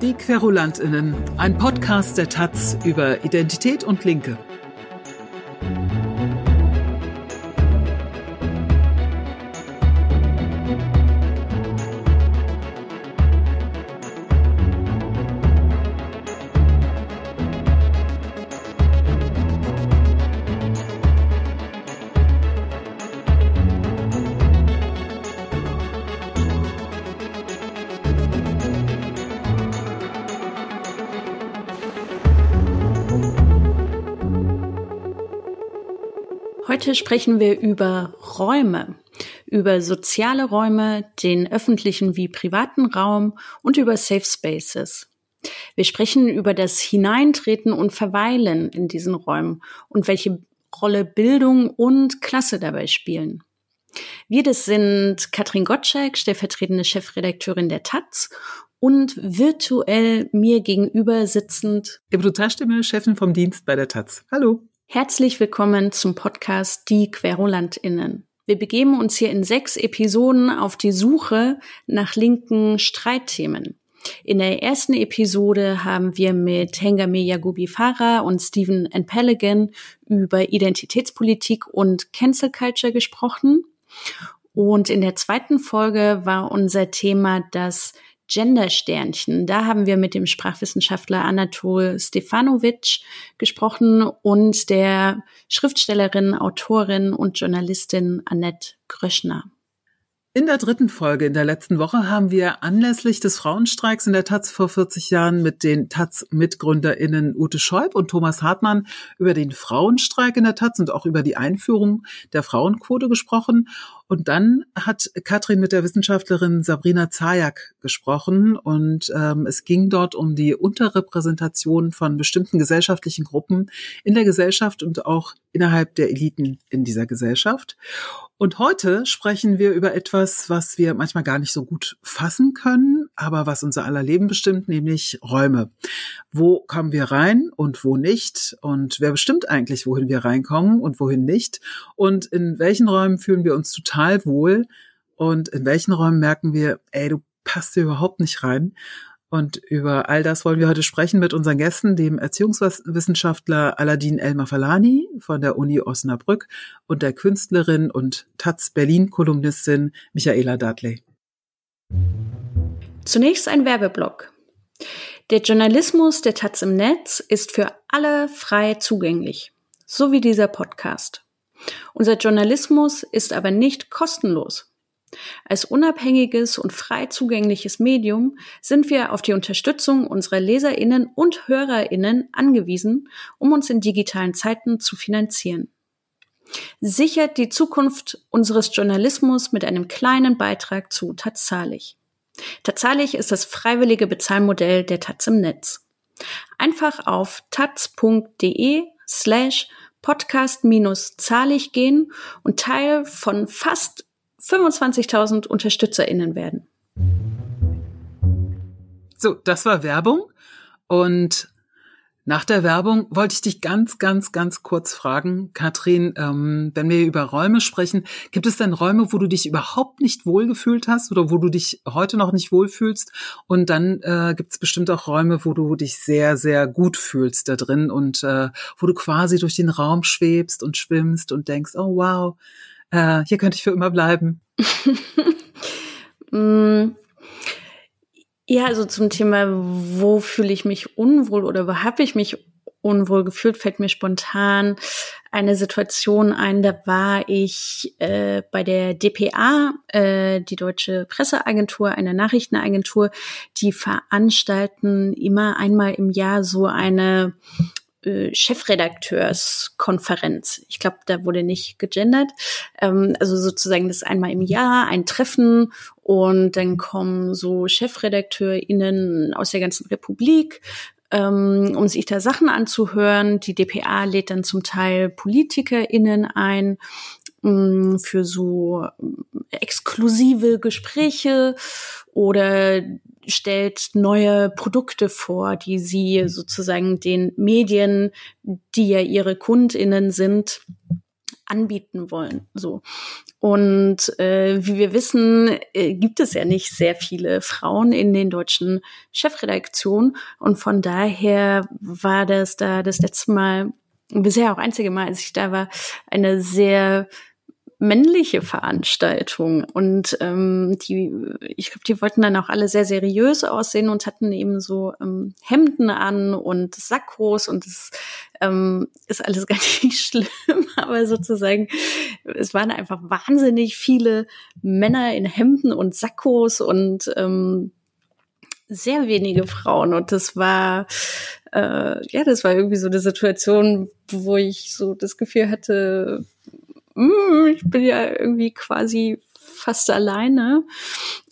Die Querulantinnen, ein Podcast der Taz über Identität und Linke. Heute sprechen wir über Räume, über soziale Räume, den öffentlichen wie privaten Raum und über Safe Spaces. Wir sprechen über das Hineintreten und Verweilen in diesen Räumen und welche Rolle Bildung und Klasse dabei spielen. Wir, das sind Katrin Gottschalk, stellvertretende Chefredakteurin der Taz und virtuell mir gegenüber sitzend Ebru Taschdemir, Chefin vom Dienst bei der Taz. Hallo. Herzlich willkommen zum Podcast Die QuerulandInnen. Wir begeben uns hier in sechs Episoden auf die Suche nach linken Streitthemen. In der ersten Episode haben wir mit Hengame Yagubi Farah und Stephen N. Peligan über Identitätspolitik und Cancel Culture gesprochen. Und in der zweiten Folge war unser Thema das Gendersternchen. Da haben wir mit dem Sprachwissenschaftler Anatol Stefanovic gesprochen und der Schriftstellerin, Autorin und Journalistin Annette Gröschner. In der dritten Folge in der letzten Woche haben wir anlässlich des Frauenstreiks in der Taz vor 40 Jahren mit den Taz-MitgründerInnen Ute Scheub und Thomas Hartmann über den Frauenstreik in der Taz und auch über die Einführung der Frauenquote gesprochen. Und dann hat Katrin mit der Wissenschaftlerin Sabrina Zajak gesprochen und ähm, es ging dort um die Unterrepräsentation von bestimmten gesellschaftlichen Gruppen in der Gesellschaft und auch innerhalb der Eliten in dieser Gesellschaft. Und heute sprechen wir über etwas, was wir manchmal gar nicht so gut fassen können, aber was unser aller Leben bestimmt, nämlich Räume. Wo kommen wir rein und wo nicht? Und wer bestimmt eigentlich, wohin wir reinkommen und wohin nicht? Und in welchen Räumen fühlen wir uns total wohl? Und in welchen Räumen merken wir, ey, du passt hier überhaupt nicht rein? Und über all das wollen wir heute sprechen mit unseren Gästen, dem Erziehungswissenschaftler Aladin Elmafalani von der Uni Osnabrück und der Künstlerin und Taz Berlin-Kolumnistin Michaela Dudley. Zunächst ein Werbeblock. Der Journalismus der Taz im Netz ist für alle frei zugänglich, so wie dieser Podcast. Unser Journalismus ist aber nicht kostenlos. Als unabhängiges und frei zugängliches Medium sind wir auf die Unterstützung unserer Leserinnen und Hörerinnen angewiesen, um uns in digitalen Zeiten zu finanzieren. Sichert die Zukunft unseres Journalismus mit einem kleinen Beitrag zu Tatsalig. Tatsalig ist das freiwillige Bezahlmodell der Taz im Netz. Einfach auf taz.de slash podcast-zahlig gehen und Teil von fast 25.000 UnterstützerInnen werden. So, das war Werbung. Und nach der Werbung wollte ich dich ganz, ganz, ganz kurz fragen, Katrin, ähm, wenn wir über Räume sprechen, gibt es denn Räume, wo du dich überhaupt nicht wohlgefühlt hast oder wo du dich heute noch nicht wohlfühlst? Und dann äh, gibt es bestimmt auch Räume, wo du dich sehr, sehr gut fühlst da drin und äh, wo du quasi durch den Raum schwebst und schwimmst und denkst, oh wow, äh, hier könnte ich für immer bleiben? Mm. Ja, also zum Thema, wo fühle ich mich unwohl oder wo habe ich mich unwohl gefühlt, fällt mir spontan eine Situation ein, da war ich äh, bei der DPA, äh, die Deutsche Presseagentur, eine Nachrichtenagentur, die veranstalten immer einmal im Jahr so eine äh, Chefredakteurskonferenz. Ich glaube, da wurde nicht gegendert. Ähm, also sozusagen das einmal im Jahr ein Treffen und dann kommen so ChefredakteurInnen aus der ganzen Republik, ähm, um sich da Sachen anzuhören. Die DPA lädt dann zum Teil PolitikerInnen ein mm, für so exklusive Gespräche oder stellt neue Produkte vor, die sie sozusagen den Medien, die ja ihre Kundinnen sind, anbieten wollen. So. Und äh, wie wir wissen, äh, gibt es ja nicht sehr viele Frauen in den deutschen Chefredaktionen. Und von daher war das da das letzte Mal, bisher auch einzige Mal, als ich da war, eine sehr männliche Veranstaltung. Und ähm, die, ich glaube, die wollten dann auch alle sehr seriös aussehen und hatten eben so ähm, Hemden an und Sackos und das ähm, ist alles gar nicht schlimm, aber sozusagen es waren einfach wahnsinnig viele Männer in Hemden und Sackos und ähm, sehr wenige Frauen. Und das war äh, ja das war irgendwie so eine Situation, wo ich so das Gefühl hatte mm, ich bin ja irgendwie quasi fast alleine.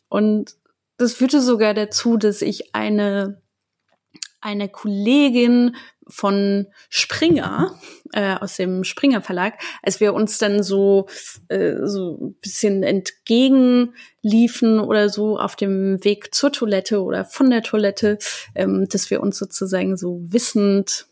Und das führte sogar dazu, dass ich eine, eine Kollegin von Springer, äh, aus dem Springer Verlag, als wir uns dann so, äh, so ein bisschen entgegenliefen oder so auf dem Weg zur Toilette oder von der Toilette, ähm, dass wir uns sozusagen so wissend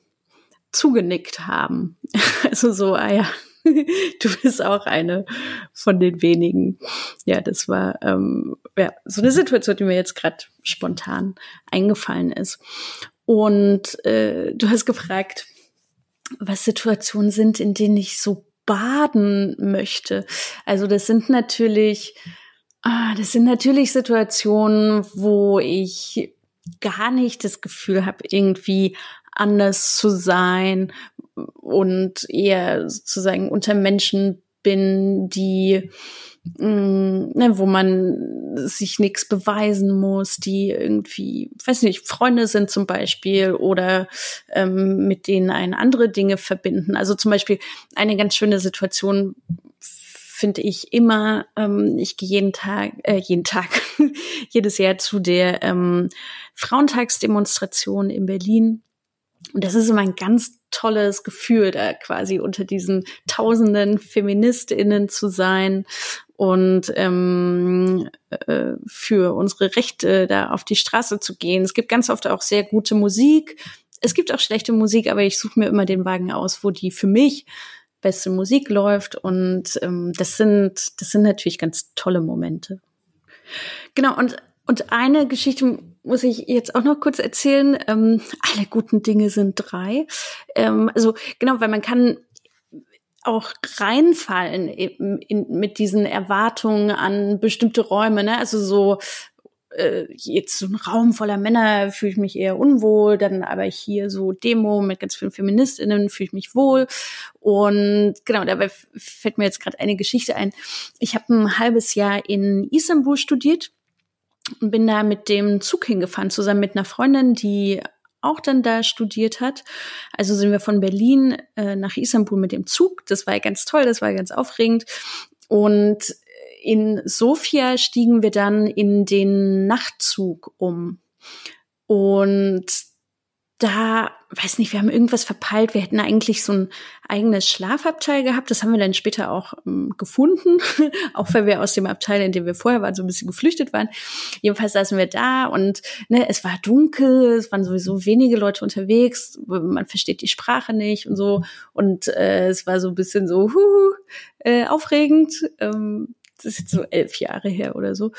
zugenickt haben. Also so, ah ja, du bist auch eine von den wenigen. Ja, das war ähm, ja, so eine Situation, die mir jetzt gerade spontan eingefallen ist. Und äh, du hast gefragt, was Situationen sind, in denen ich so baden möchte. Also das sind natürlich, ah, das sind natürlich Situationen, wo ich gar nicht das Gefühl habe, irgendwie anders zu sein, und eher sozusagen unter Menschen bin, die mh, mm, ne, wo man sich nichts beweisen muss, die irgendwie, weiß nicht, Freunde sind zum Beispiel oder ähm, mit denen einen andere Dinge verbinden. Also zum Beispiel eine ganz schöne Situation finde ich immer, ähm, ich gehe jeden Tag, äh, jeden Tag, jedes Jahr zu der ähm, Frauentagsdemonstration in Berlin. Und das ist immer ein ganz tolles Gefühl, da quasi unter diesen tausenden FeministInnen zu sein und ähm, äh, für unsere Rechte da auf die Straße zu gehen. Es gibt ganz oft auch sehr gute Musik. Es gibt auch schlechte Musik, aber ich suche mir immer den Wagen aus, wo die für mich beste Musik läuft. Und ähm, das sind, das sind natürlich ganz tolle Momente. Genau, und und eine Geschichte muss ich jetzt auch noch kurz erzählen. Ähm, alle guten Dinge sind drei. Ähm, also genau, weil man kann auch reinfallen eben in, mit diesen Erwartungen an bestimmte Räume. Ne? Also so äh, jetzt so ein Raum voller Männer fühle ich mich eher unwohl, dann aber hier so Demo mit ganz vielen Feministinnen fühle ich mich wohl. Und genau, dabei fällt mir jetzt gerade eine Geschichte ein. Ich habe ein halbes Jahr in Istanbul studiert und bin da mit dem Zug hingefahren, zusammen mit einer Freundin, die auch dann da studiert hat. Also sind wir von Berlin äh, nach Istanbul mit dem Zug. Das war ganz toll, das war ganz aufregend. Und in Sofia stiegen wir dann in den Nachtzug um. Und da, weiß nicht, wir haben irgendwas verpeilt. Wir hätten eigentlich so ein eigenes Schlafabteil gehabt. Das haben wir dann später auch ähm, gefunden, auch weil wir aus dem Abteil, in dem wir vorher waren, so ein bisschen geflüchtet waren. Jedenfalls saßen wir da und ne, es war dunkel, es waren sowieso wenige Leute unterwegs, man versteht die Sprache nicht und so. Und äh, es war so ein bisschen so huh, äh, aufregend. Ähm, das ist jetzt so elf Jahre her oder so.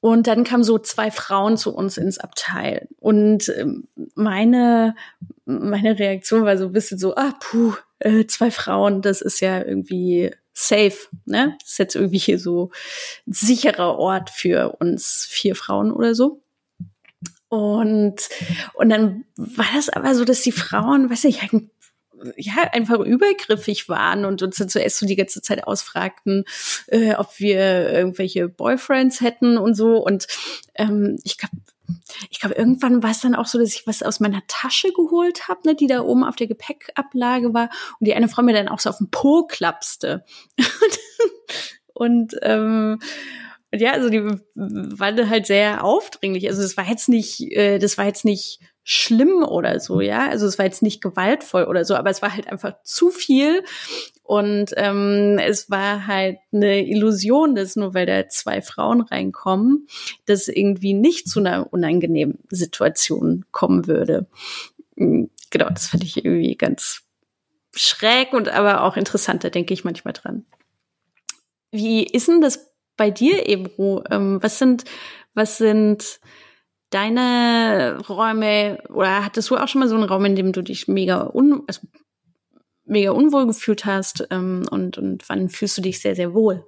Und dann kamen so zwei Frauen zu uns ins Abteil. Und ähm, meine, meine Reaktion war so ein bisschen so, ah, puh, äh, zwei Frauen, das ist ja irgendwie safe, ne? Das ist jetzt irgendwie hier so ein sicherer Ort für uns vier Frauen oder so. Und, und dann war das aber so, dass die Frauen, weiß ich, halt ja, einfach übergriffig waren und uns dann zuerst so die ganze Zeit ausfragten, äh, ob wir irgendwelche Boyfriends hätten und so. Und ähm, ich glaube, ich glaube, irgendwann war es dann auch so, dass ich was aus meiner Tasche geholt habe, ne, die da oben auf der Gepäckablage war und die eine Frau mir dann auch so auf den Po klapste. und ähm, ja, also die war halt sehr aufdringlich. Also das war jetzt nicht, äh, das war jetzt nicht schlimm oder so, ja. Also es war jetzt nicht gewaltvoll oder so, aber es war halt einfach zu viel. Und ähm, es war halt eine Illusion, dass nur weil da zwei Frauen reinkommen, dass irgendwie nicht zu einer unangenehmen Situation kommen würde. Hm, genau, das fand ich irgendwie ganz schräg und aber auch interessant, da denke ich manchmal dran. Wie ist denn das bei dir, Ebru? Ähm, was sind, was sind deine Räume oder hattest du auch schon mal so einen Raum, in dem du dich mega un, also mega unwohl gefühlt hast ähm, und, und wann fühlst du dich sehr, sehr wohl?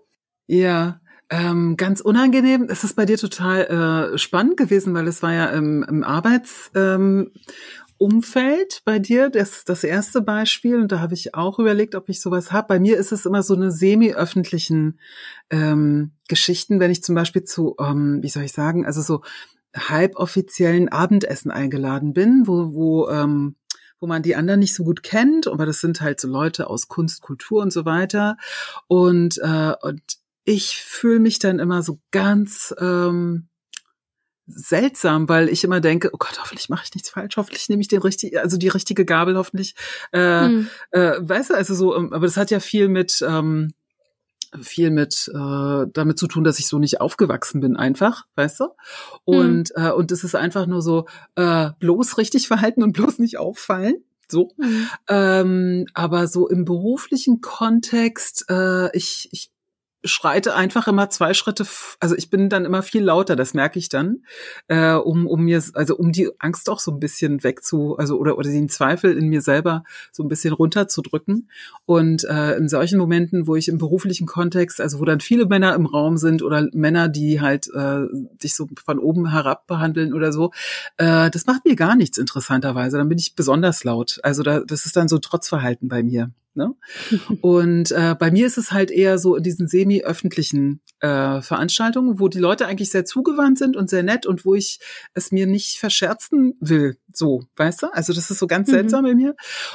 Ja, ähm, ganz unangenehm. Es ist bei dir total äh, spannend gewesen, weil es war ja im, im Arbeitsumfeld ähm, bei dir das, das erste Beispiel. Und da habe ich auch überlegt, ob ich sowas habe. Bei mir ist es immer so eine semi-öffentlichen ähm, Geschichten, wenn ich zum Beispiel zu, ähm, wie soll ich sagen, also so halboffiziellen Abendessen eingeladen bin, wo, wo ähm, wo man die anderen nicht so gut kennt, aber das sind halt so Leute aus Kunst, Kultur und so weiter. Und, äh, und ich fühle mich dann immer so ganz ähm, seltsam, weil ich immer denke, oh Gott, hoffentlich mache ich nichts falsch, hoffentlich nehme ich den richtig, also die richtige Gabel, hoffentlich, äh, hm. äh, weißt du, also so, ähm, aber das hat ja viel mit ähm, viel mit äh, damit zu tun, dass ich so nicht aufgewachsen bin, einfach, weißt du? Und mhm. äh, und es ist einfach nur so äh, bloß richtig verhalten und bloß nicht auffallen. So. Mhm. Ähm, aber so im beruflichen Kontext, äh, ich, ich schreite einfach immer zwei Schritte, also ich bin dann immer viel lauter, das merke ich dann, äh, um, um mir, also um die Angst auch so ein bisschen wegzu, also oder, oder den Zweifel in mir selber so ein bisschen runterzudrücken. Und äh, in solchen Momenten, wo ich im beruflichen Kontext, also wo dann viele Männer im Raum sind oder Männer, die halt äh, dich so von oben herab behandeln oder so, äh, das macht mir gar nichts interessanterweise. Dann bin ich besonders laut. Also da, das ist dann so Trotzverhalten bei mir. Ne? Und äh, bei mir ist es halt eher so in diesen semi-öffentlichen äh, Veranstaltungen, wo die Leute eigentlich sehr zugewandt sind und sehr nett und wo ich es mir nicht verscherzen will. So, weißt du? Also das ist so ganz mhm. seltsam bei mir.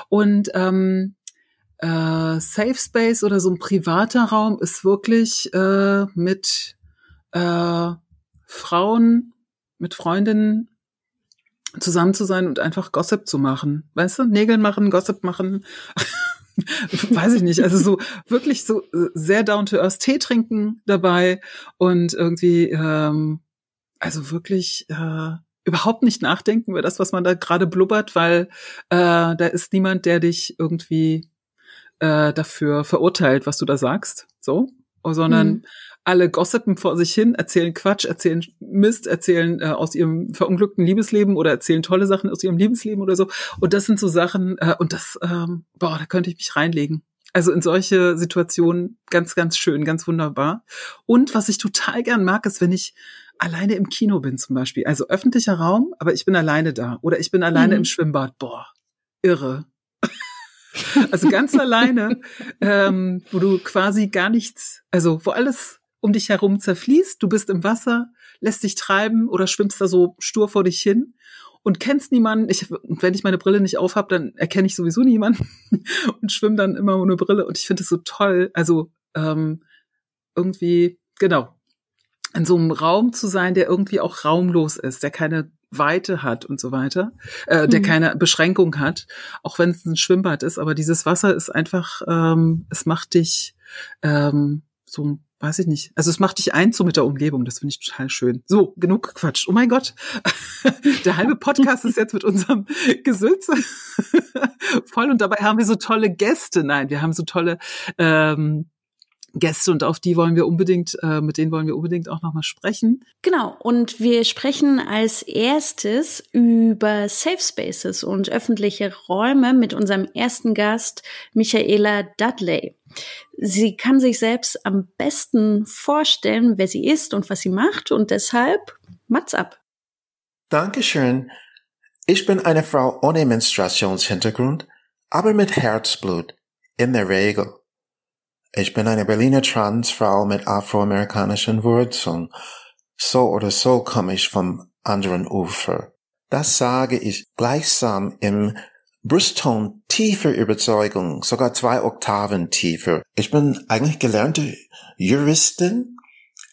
Und ähm, äh, Safe Space oder so ein privater Raum ist wirklich äh, mit äh, Frauen, mit Freundinnen zusammen zu sein und einfach Gossip zu machen. Weißt du? Nägel machen, Gossip machen. weiß ich nicht, also so wirklich so äh, sehr down to earth Tee trinken dabei und irgendwie, ähm, also wirklich äh, überhaupt nicht nachdenken über das, was man da gerade blubbert, weil äh, da ist niemand, der dich irgendwie äh, dafür verurteilt, was du da sagst, so, sondern mhm alle gossipen vor sich hin, erzählen Quatsch, erzählen Mist, erzählen äh, aus ihrem verunglückten Liebesleben oder erzählen tolle Sachen aus ihrem Liebesleben oder so. Und das sind so Sachen, äh, und das, ähm, boah, da könnte ich mich reinlegen. Also in solche Situationen ganz, ganz schön, ganz wunderbar. Und was ich total gern mag, ist, wenn ich alleine im Kino bin zum Beispiel. Also öffentlicher Raum, aber ich bin alleine da. Oder ich bin alleine mhm. im Schwimmbad. Boah, irre. also ganz alleine, ähm, wo du quasi gar nichts, also wo alles um dich herum zerfließt, du bist im Wasser, lässt dich treiben oder schwimmst da so stur vor dich hin und kennst niemanden. Ich, wenn ich meine Brille nicht aufhab, dann erkenne ich sowieso niemanden und schwimme dann immer ohne Brille. Und ich finde es so toll. Also ähm, irgendwie, genau, in so einem Raum zu sein, der irgendwie auch raumlos ist, der keine Weite hat und so weiter, äh, der mhm. keine Beschränkung hat, auch wenn es ein Schwimmbad ist. Aber dieses Wasser ist einfach, ähm, es macht dich ähm, so weiß ich nicht. Also es macht dich eins so mit der Umgebung. Das finde ich total schön. So, genug Quatsch. Oh mein Gott. Der halbe Podcast ist jetzt mit unserem Gesülze voll und dabei haben wir so tolle Gäste. Nein, wir haben so tolle ähm, Gäste und auf die wollen wir unbedingt, äh, mit denen wollen wir unbedingt auch nochmal sprechen. Genau, und wir sprechen als erstes über Safe Spaces und öffentliche Räume mit unserem ersten Gast, Michaela Dudley. Sie kann sich selbst am besten vorstellen, wer sie ist und was sie macht und deshalb Mats ab. Dankeschön. Ich bin eine Frau ohne Menstruationshintergrund, aber mit Herzblut, in der Regel. Ich bin eine Berliner Transfrau mit afroamerikanischen Wurzeln. So oder so komme ich vom anderen Ufer. Das sage ich gleichsam im Brustton tiefer Überzeugung, sogar zwei Oktaven tiefer. Ich bin eigentlich gelernte Juristin,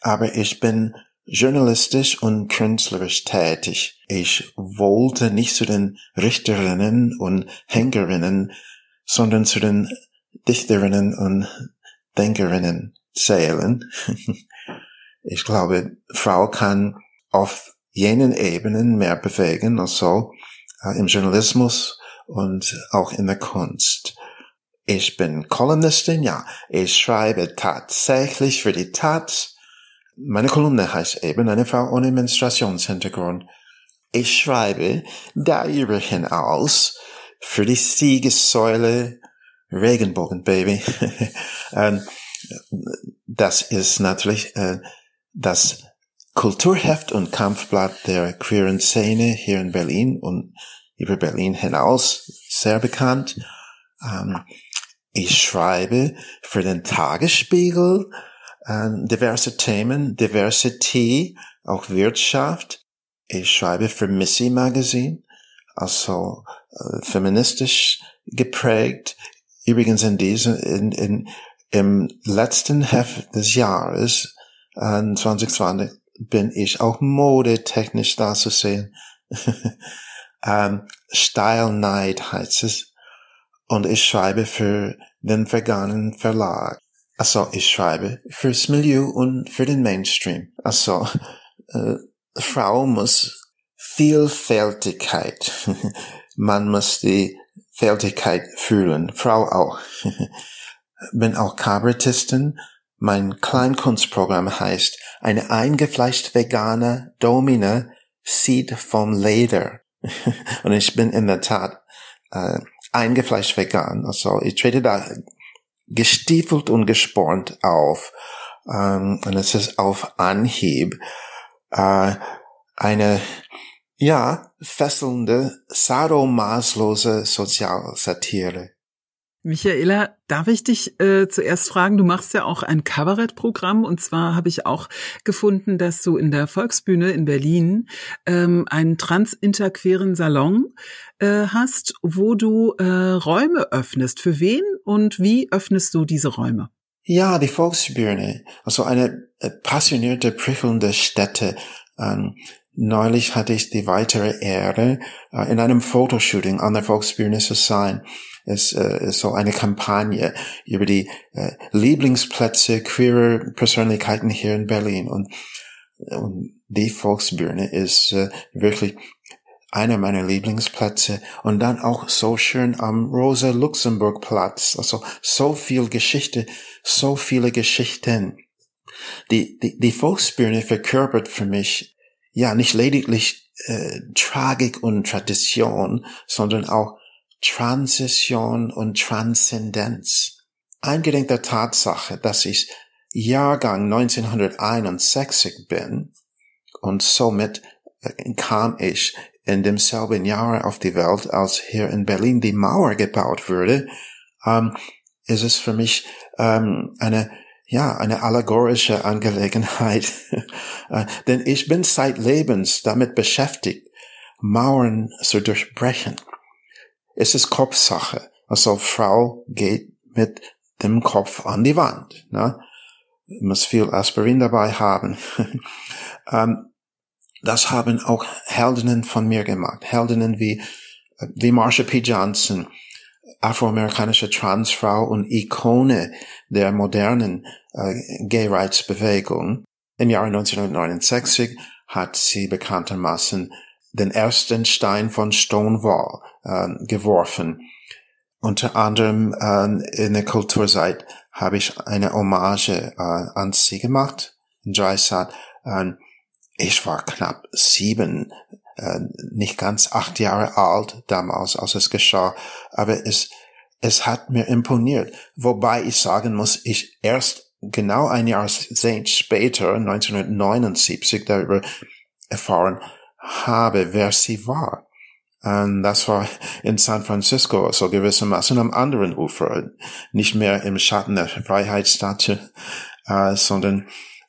aber ich bin journalistisch und künstlerisch tätig. Ich wollte nicht zu den Richterinnen und Henkerinnen, sondern zu den Dichterinnen und Denkerinnen zählen. ich glaube, Frau kann auf jenen Ebenen mehr bewegen, also im Journalismus und auch in der Kunst. Ich bin Kolumnistin, ja. Ich schreibe tatsächlich für die Taz. Meine Kolumne heißt eben eine Frau ohne Menstruationshintergrund. Ich schreibe darüber hinaus für die Siegessäule Regenbogenbaby. Ähm, das ist natürlich äh, das Kulturheft und Kampfblatt der queeren Szene hier in Berlin und über Berlin hinaus sehr bekannt. Ähm, ich schreibe für den Tagesspiegel äh, diverse Themen, Diversity, auch Wirtschaft. Ich schreibe für Missy Magazine, also äh, feministisch geprägt. Übrigens in diesem, in, in, im letzten Heft des Jahres, äh, 2020, bin ich auch modetechnisch da zu sehen. ähm, Style Night heißt es. Und ich schreibe für den veganen Verlag. Also ich schreibe fürs Milieu und für den Mainstream. Also äh, Frau muss Vielfältigkeit. Man muss die Vielfältigkeit fühlen. Frau auch. Bin auch Kabarettistin. Mein Kleinkunstprogramm heißt eine eingefleischt vegane Domina Seed vom Leder. Und ich bin in der Tat äh, eingefleischt vegan. Also ich trete da gestiefelt und gespornt auf. Ähm, und es ist auf Anhieb äh, eine ja fesselnde, sadomaßlose Sozialsatire. Michaela, darf ich dich äh, zuerst fragen? Du machst ja auch ein Kabarettprogramm und zwar habe ich auch gefunden, dass du in der Volksbühne in Berlin ähm, einen transinterqueren Salon äh, hast, wo du äh, Räume öffnest. Für wen und wie öffnest du diese Räume? Ja, die Volksbühne, also eine äh, passionierte, prickelnde Stätte. Ähm, neulich hatte ich die weitere Ehre, äh, in einem Fotoshooting an der Volksbühne zu sein ist, äh, ist so eine Kampagne über die äh, Lieblingsplätze queerer Persönlichkeiten hier in Berlin. Und, die Volksbühne ist wirklich einer meiner Lieblingsplätze und dann auch so schön am Rosa Luxemburg Platz. Also so viel Geschichte, so viele Geschichten. Die, die, die Volksbühne verkörpert für mich ja nicht lediglich äh, Tragik und Tradition, sondern auch Transition und Transzendenz. Eingedenk der Tatsache, dass ich Jahrgang 1961 bin und somit äh, kam ich in demselben Jahr auf die Welt, als hier in Berlin die Mauer gebaut wurde, ähm, ist es für mich ähm, eine ja eine allegorische Angelegenheit, äh, denn ich bin zeitlebens damit beschäftigt, Mauern zu durchbrechen es ist Kopfsache. Also Frau geht mit dem Kopf an die Wand. Ne? Muss viel Aspirin dabei haben. ähm, das haben auch Heldinnen von mir gemacht. Heldinnen wie, wie Marsha P. Johnson, afroamerikanische Transfrau und Ikone der modernen äh, Gay Rights Bewegung. Im Jahre 1969 hat sie bekanntermaßen den ersten Stein von Stonewall äh, geworfen. Unter anderem äh, in der Kulturzeit habe ich eine Hommage äh, an sie gemacht, Dreisat. Äh, ich war knapp sieben, äh, nicht ganz acht Jahre alt damals, als es geschah, aber es, es hat mir imponiert. Wobei ich sagen muss, ich erst genau ein Jahrzehnt später, 1979, darüber erfahren habe, wer sie war. Und das war in San Francisco, so gewissermaßen am anderen Ufer, nicht mehr im Schatten der Freiheitsstatue, äh, sondern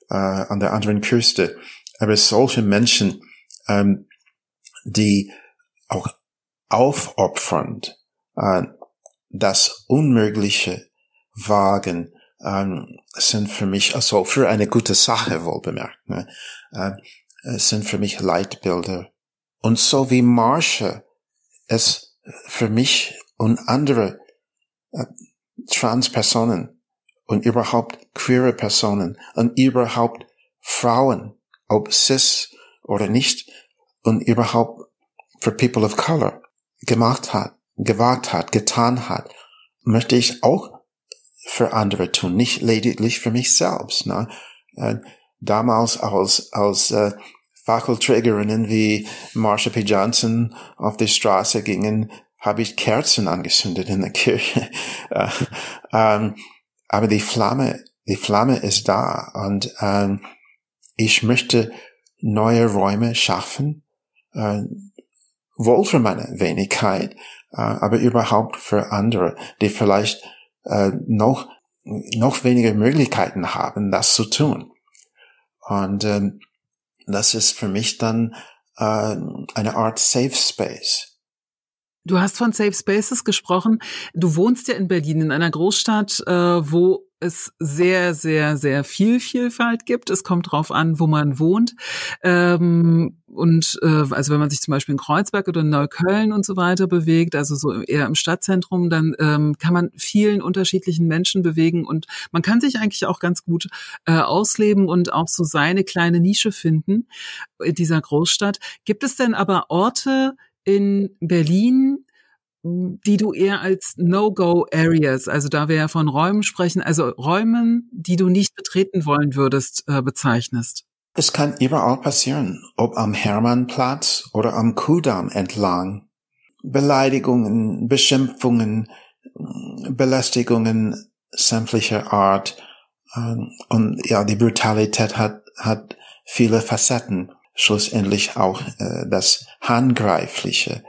äh, an der anderen Küste. Aber solche Menschen, ähm, die auch aufopfernd äh, das Unmögliche wagen, ähm, sind für mich, also für eine gute Sache wohl bemerkt, ne? äh, sind für mich Leitbilder. Und so wie Marsha es für mich und andere äh, Transpersonen und überhaupt queere Personen und überhaupt Frauen, ob cis oder nicht, und überhaupt für People of Color gemacht hat, gewagt hat, getan hat, möchte ich auch für andere tun, nicht lediglich für mich selbst. Ne? Äh, damals als, als äh, Fackelträgerinnen wie Marsha P. Johnson auf die Straße gingen, habe ich Kerzen angezündet in der Kirche. äh, ähm, aber die Flamme, die Flamme ist da und ähm, ich möchte neue Räume schaffen, äh, wohl für meine Wenigkeit, äh, aber überhaupt für andere, die vielleicht äh, noch noch weniger Möglichkeiten haben, das zu tun. Und ähm, das ist für mich dann äh, eine Art Safe Space. Du hast von Safe Spaces gesprochen. Du wohnst ja in Berlin, in einer Großstadt, äh, wo es sehr, sehr, sehr viel Vielfalt gibt. Es kommt drauf an, wo man wohnt. Ähm, und äh, also wenn man sich zum Beispiel in Kreuzberg oder in Neukölln und so weiter bewegt, also so eher im Stadtzentrum, dann ähm, kann man vielen unterschiedlichen Menschen bewegen und man kann sich eigentlich auch ganz gut äh, ausleben und auch so seine kleine Nische finden in dieser Großstadt. Gibt es denn aber Orte in Berlin, die du eher als No-Go-Areas, also da wir ja von Räumen sprechen, also Räumen, die du nicht betreten wollen würdest, äh, bezeichnest? Es kann überall passieren, ob am Hermannplatz oder am Kudamm entlang. Beleidigungen, Beschimpfungen, Belästigungen sämtlicher Art. Ähm, und ja, die Brutalität hat, hat viele Facetten. Schlussendlich auch äh, das Handgreifliche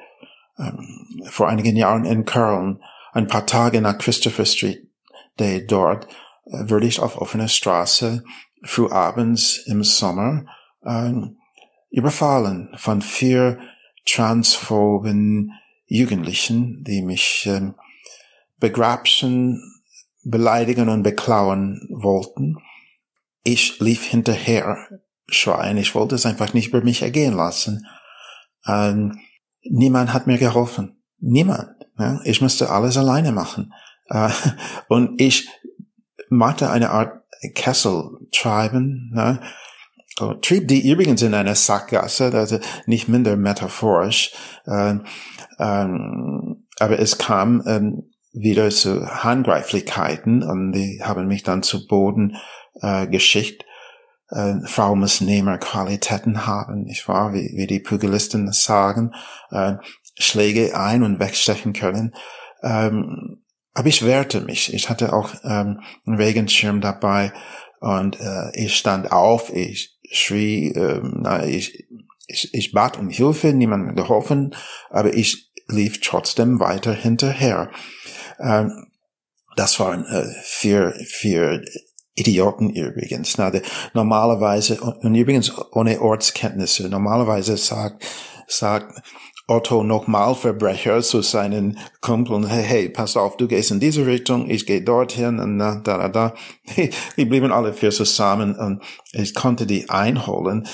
ähm, vor einigen Jahren in Köln, ein paar Tage nach Christopher Street Day dort, äh, würde ich auf offener Straße früh abends im Sommer äh, überfallen von vier transphoben Jugendlichen, die mich äh, begrapschen, beleidigen und beklauen wollten. Ich lief hinterher schreien. Ich wollte es einfach nicht über mich ergehen lassen. Ähm, niemand hat mir geholfen. Niemand. Ja? Ich musste alles alleine machen. Äh, und ich machte eine Art Kessel treiben. Ja? trieb die übrigens in einer Sackgasse, also nicht minder metaphorisch. Äh, ähm, aber es kam ähm, wieder zu Handgreiflichkeiten und die haben mich dann zu Boden äh, geschickt äh, Frau muss Nehmerqualitäten haben, ich war, wie, wie die Pugilisten sagen, äh, Schläge ein- und wegstechen können. Ähm, aber ich wehrte mich. Ich hatte auch ähm, einen Regenschirm dabei und äh, ich stand auf, ich schrie, äh, na, ich, ich, ich bat um Hilfe, niemand geholfen, aber ich lief trotzdem weiter hinterher. Ähm, das waren äh, vier, vier Idioten übrigens. Na, de, normalerweise, und übrigens ohne Ortskenntnisse, normalerweise sagt, sagt Otto nochmal Verbrecher zu seinen Kumpeln, hey, hey, pass auf, du gehst in diese Richtung, ich gehe dorthin und da, da, da. Die blieben alle vier zusammen und ich konnte die einholen.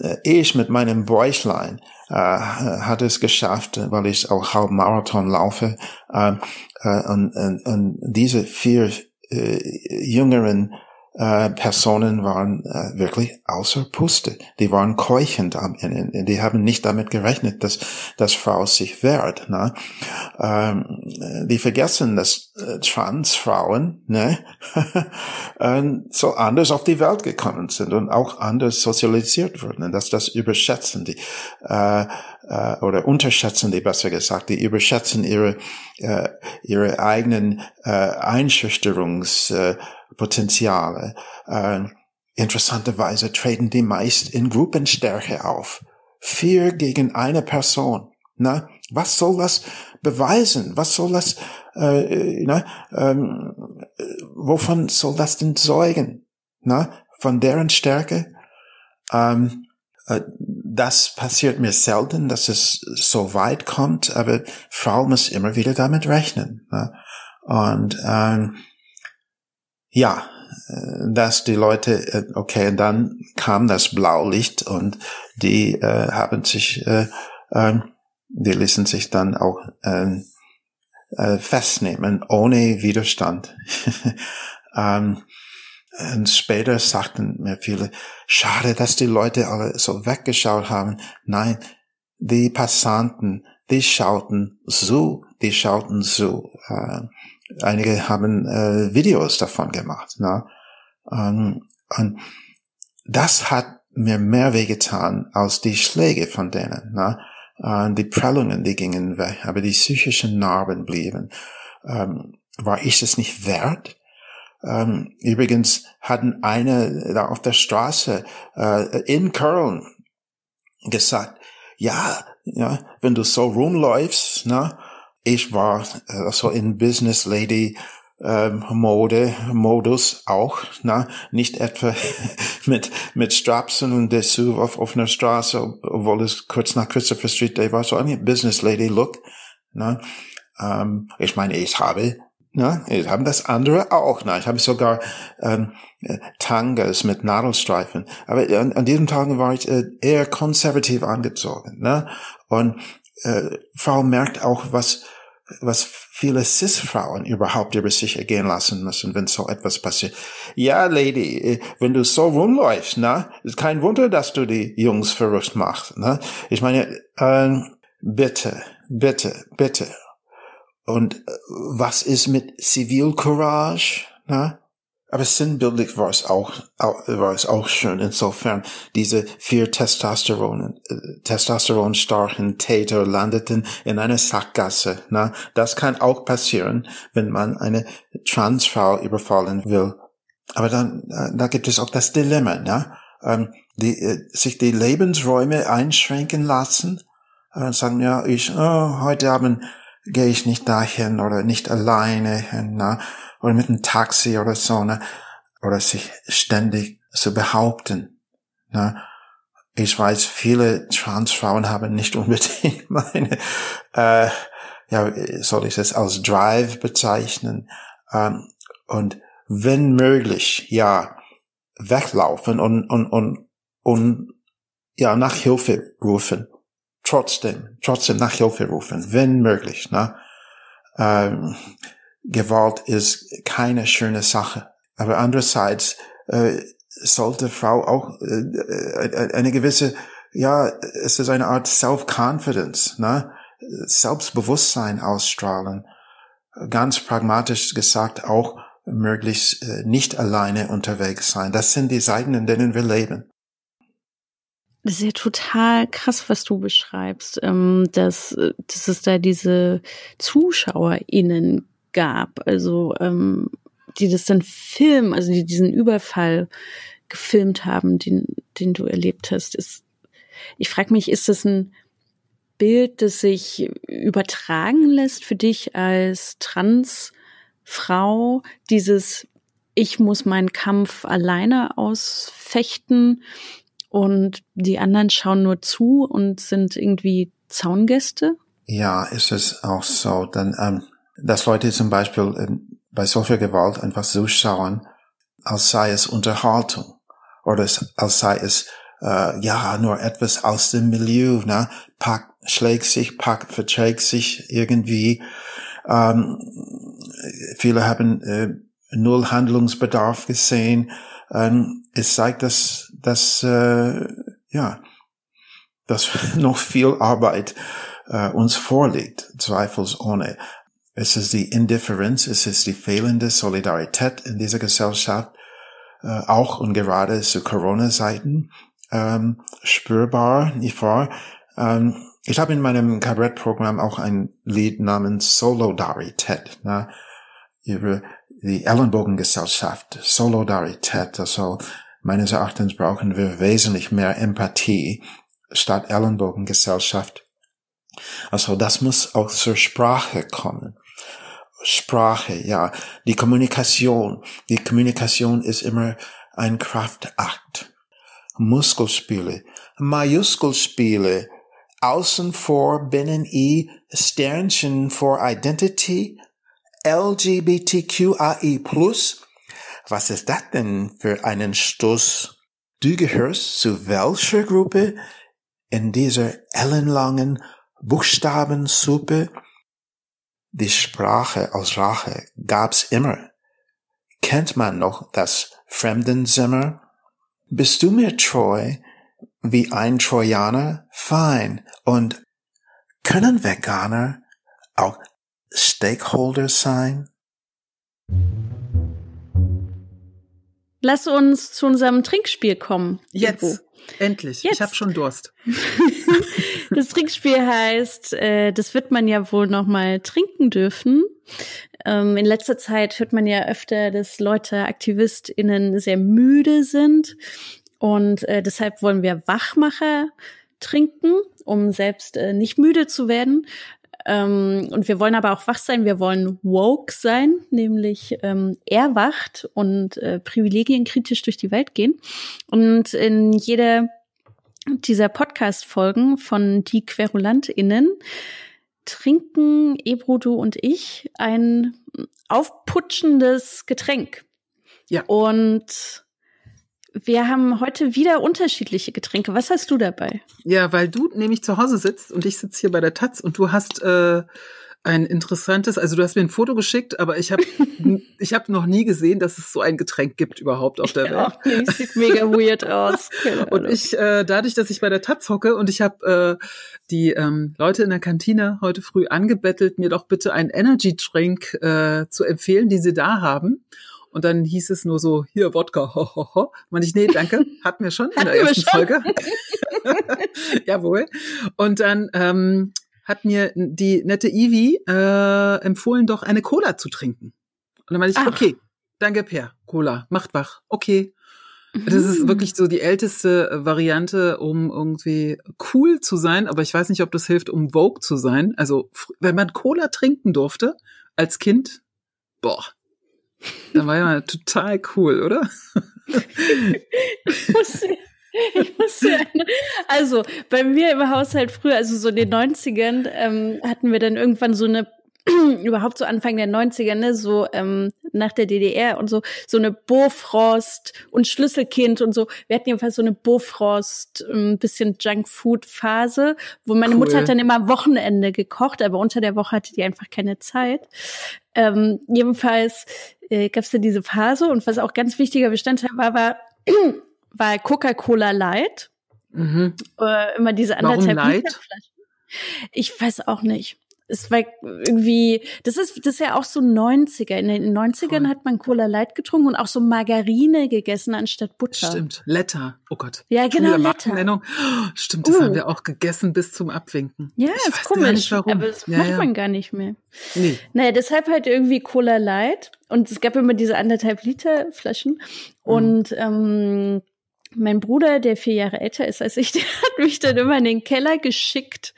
Äh, ich mit meinem Bäuchlein äh, hatte es geschafft, weil ich auch halb Marathon laufe. Äh, äh, und, und, und diese vier äh, jüngeren äh, Personen waren äh, wirklich außer Puste. Die waren keuchend am Ende. Die haben nicht damit gerechnet, dass dass Frau sich wehrt. Ne? Ähm, die vergessen, dass äh, Transfrauen ne, äh, so anders auf die Welt gekommen sind und auch anders sozialisiert wurden. Dass das überschätzen die äh, äh, oder unterschätzen die besser gesagt. Die überschätzen ihre äh, ihre eigenen äh, Einschüchterungs äh, Potenziale. Äh, interessanterweise treten die meist in Gruppenstärke auf. Vier gegen eine Person. Na, was soll das beweisen? Was soll das, äh, na, ähm, wovon soll das denn zeugen? Na, von deren Stärke? Ähm, äh, das passiert mir selten, dass es so weit kommt, aber Frau muss immer wieder damit rechnen. Na? Und ähm, ja, äh, dass die Leute, äh, okay, dann kam das Blaulicht und die äh, haben sich, äh, äh, die ließen sich dann auch äh, äh, festnehmen, ohne Widerstand. ähm, und später sagten mir viele, schade, dass die Leute alle so weggeschaut haben. Nein, die Passanten, die schauten so, die schauten so. Äh, einige haben äh, Videos davon gemacht. Ne? Ähm, und das hat mir mehr wehgetan als die Schläge von denen. Ne? Äh, die Prellungen, die gingen weg, aber die psychischen Narben blieben. Ähm, war ich es nicht wert? Ähm, übrigens hatten eine da auf der Straße äh, in Köln gesagt, ja, ja, wenn du so rumläufst, na, ich war äh, so in Business Lady ähm, Mode, Modus auch, na, nicht etwa mit, mit Strapsen und Dessous auf offener Straße, obwohl es kurz nach Christopher Street Day war, so ein Business Lady Look, na. Ähm, ich meine, ich habe na, ich habe das andere auch. Na, ich habe sogar ähm, Tangas mit Nadelstreifen. Aber an, an diesem Tag war ich äh, eher konservativ angezogen. Ne? Und äh, Frau merkt auch, was was viele Cis-Frauen überhaupt über sich ergehen lassen müssen, wenn so etwas passiert. Ja, Lady, äh, wenn du so rumläufst, na, ist kein Wunder, dass du die Jungs verrückt machst. Ne? Ich meine, ähm, bitte, bitte, bitte. Und äh, was ist mit Zivilcourage? Na? Aber sinnbildlich war es auch, war es auch schön insofern, diese vier Testosteron, äh, Testosteron starken Täter landeten in einer Sackgasse. Na, das kann auch passieren, wenn man eine Transfrau überfallen will. Aber dann, äh, da gibt es auch das Dilemma, na, ähm, die, äh, sich die Lebensräume einschränken lassen, äh, sagen ja, ich, oh, heute Abend gehe ich nicht dahin oder nicht alleine hin, na, oder mit einem Taxi oder so, ne? oder sich ständig zu behaupten. Ne? Ich weiß, viele Transfrauen haben nicht unbedingt meine, äh, ja, soll ich das als Drive bezeichnen? Ähm, und wenn möglich, ja, weglaufen und, und, und, und ja, nach Hilfe rufen. Trotzdem, trotzdem nach Hilfe rufen, wenn möglich. Ne? Ähm, Gewalt ist keine schöne Sache. Aber andererseits äh, sollte Frau auch äh, äh, eine gewisse, ja, es ist eine Art Self-Confidence, ne? Selbstbewusstsein ausstrahlen. Ganz pragmatisch gesagt auch möglichst äh, nicht alleine unterwegs sein. Das sind die Seiten, in denen wir leben. Das ist ja total krass, was du beschreibst, ähm, dass, dass es da diese ZuschauerInnen gab, also ähm, die das dann filmen, also die diesen Überfall gefilmt haben, den, den du erlebt hast. Ist, ich frage mich, ist das ein Bild, das sich übertragen lässt für dich als Transfrau, dieses ich muss meinen Kampf alleine ausfechten und die anderen schauen nur zu und sind irgendwie Zaungäste? Ja, ist es auch so. Dann ähm, dass Leute zum Beispiel ähm, bei solcher Gewalt einfach zuschauen, als sei es Unterhaltung oder als sei es äh, ja nur etwas aus dem Milieu, ne? Pack schlägt sich, Pack verträgt sich irgendwie. Ähm, viele haben äh, null Handlungsbedarf gesehen. Ähm, es zeigt, dass, dass äh, ja, dass noch viel Arbeit äh, uns vorliegt, zweifelsohne. Es ist die Indifferenz, es ist die fehlende Solidarität in dieser Gesellschaft, äh, auch und gerade zu Corona-Zeiten ähm, spürbar, nicht wahr? Ähm, ich habe in meinem Kabarettprogramm auch ein Lied namens Solodarität, ne, über die Ellenbogengesellschaft, Solodarität, also meines Erachtens brauchen wir wesentlich mehr Empathie statt Ellenbogengesellschaft. Also das muss auch zur Sprache kommen. Sprache, ja, die Kommunikation. Die Kommunikation ist immer ein Kraftakt. Muskelspiele, Majuskelspiele, außen vor binnen I, Sternchen vor Identity, LGBTQAI+. Was ist das denn für einen Stoß? Du gehörst zu welcher Gruppe in dieser ellenlangen Buchstabensuppe? Die Sprache aus Rache gab's immer. Kennt man noch das Fremdenzimmer? Bist du mir treu wie ein Trojaner? Fein. Und können Veganer auch Stakeholders sein? Lass uns zu unserem Trinkspiel kommen. Jetzt. Endlich. Jetzt. Ich habe schon Durst. das Trinkspiel heißt, äh, das wird man ja wohl noch mal trinken dürfen. Ähm, in letzter Zeit hört man ja öfter, dass Leute, AktivistInnen sehr müde sind. Und äh, deshalb wollen wir Wachmacher trinken, um selbst äh, nicht müde zu werden. Ähm, und wir wollen aber auch wach sein, wir wollen woke sein, nämlich ähm, erwacht und äh, privilegienkritisch durch die Welt gehen. Und in jeder dieser Podcast-Folgen von Die QuerulantInnen trinken Ebrudu und ich ein aufputschendes Getränk. Ja. Und wir haben heute wieder unterschiedliche Getränke. Was hast du dabei? Ja, weil du nämlich zu Hause sitzt und ich sitze hier bei der Taz und du hast äh, ein interessantes, also du hast mir ein Foto geschickt, aber ich habe ich habe noch nie gesehen, dass es so ein Getränk gibt überhaupt auf der Welt. Ja, nee, sieht mega weird aus. und ich äh, dadurch, dass ich bei der Taz hocke und ich habe äh, die ähm, Leute in der Kantine heute früh angebettelt, mir doch bitte einen Energy Drink äh, zu empfehlen, die sie da haben. Und dann hieß es nur so, hier Wodka, ho, ho, ho. Und ich, nee, danke, hatten wir schon in der ersten Folge. Jawohl. Und dann ähm, hat mir die nette Ivy äh, empfohlen, doch eine Cola zu trinken. Und dann meinte ich, Ach. okay, danke Per, Cola, macht wach, okay. Das ist wirklich so die älteste Variante, um irgendwie cool zu sein, aber ich weiß nicht, ob das hilft, um Vogue zu sein. Also, wenn man Cola trinken durfte als Kind, boah, dann war ja total cool, oder? ich muss, ich muss ja, also bei mir im Haushalt früher, also so in den 90ern, ähm, hatten wir dann irgendwann so eine überhaupt so Anfang der 90er, ne, so ähm, nach der DDR und so, so eine Bofrost und Schlüsselkind und so. Wir hatten jedenfalls so eine Bofrost, ein ähm, bisschen Junkfood-Phase, wo meine cool. Mutter hat dann immer Wochenende gekocht, aber unter der Woche hatte die einfach keine Zeit. Ähm, jedenfalls äh, gab es da diese Phase und was auch ganz wichtiger Bestandteil war, war, war Coca-Cola Light. Mhm. Äh, immer diese anderthalb Liter Flaschen. Ich weiß auch nicht es war irgendwie, das ist, das ist ja auch so 90er. In den 90ern Voll. hat man Cola Light getrunken und auch so Margarine gegessen anstatt Butter. Stimmt, Letter. Oh Gott. Ja, genau, Letter. stimmt, das uh. haben wir auch gegessen bis zum Abwinken. Ja, ich ist komisch, aber das ja, macht ja. man gar nicht mehr. Nee. Naja, deshalb halt irgendwie Cola Light und es gab immer diese anderthalb Liter Flaschen mhm. und ähm, mein Bruder, der vier Jahre älter ist als ich, der hat mich dann immer in den Keller geschickt,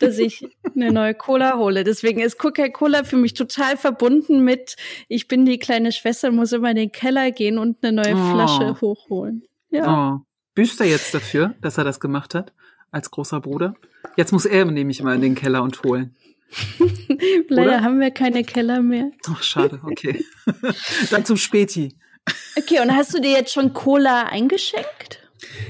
dass ich eine neue Cola hole. Deswegen ist Coca-Cola für mich total verbunden mit, ich bin die kleine Schwester, muss immer in den Keller gehen und eine neue oh. Flasche hochholen. Ja. Oh. Büßt er jetzt dafür, dass er das gemacht hat, als großer Bruder? Jetzt muss er nämlich immer in den Keller und holen. Leider haben wir keine Keller mehr. Ach, schade, okay. dann zum Späti. Okay, und hast du dir jetzt schon Cola eingeschenkt?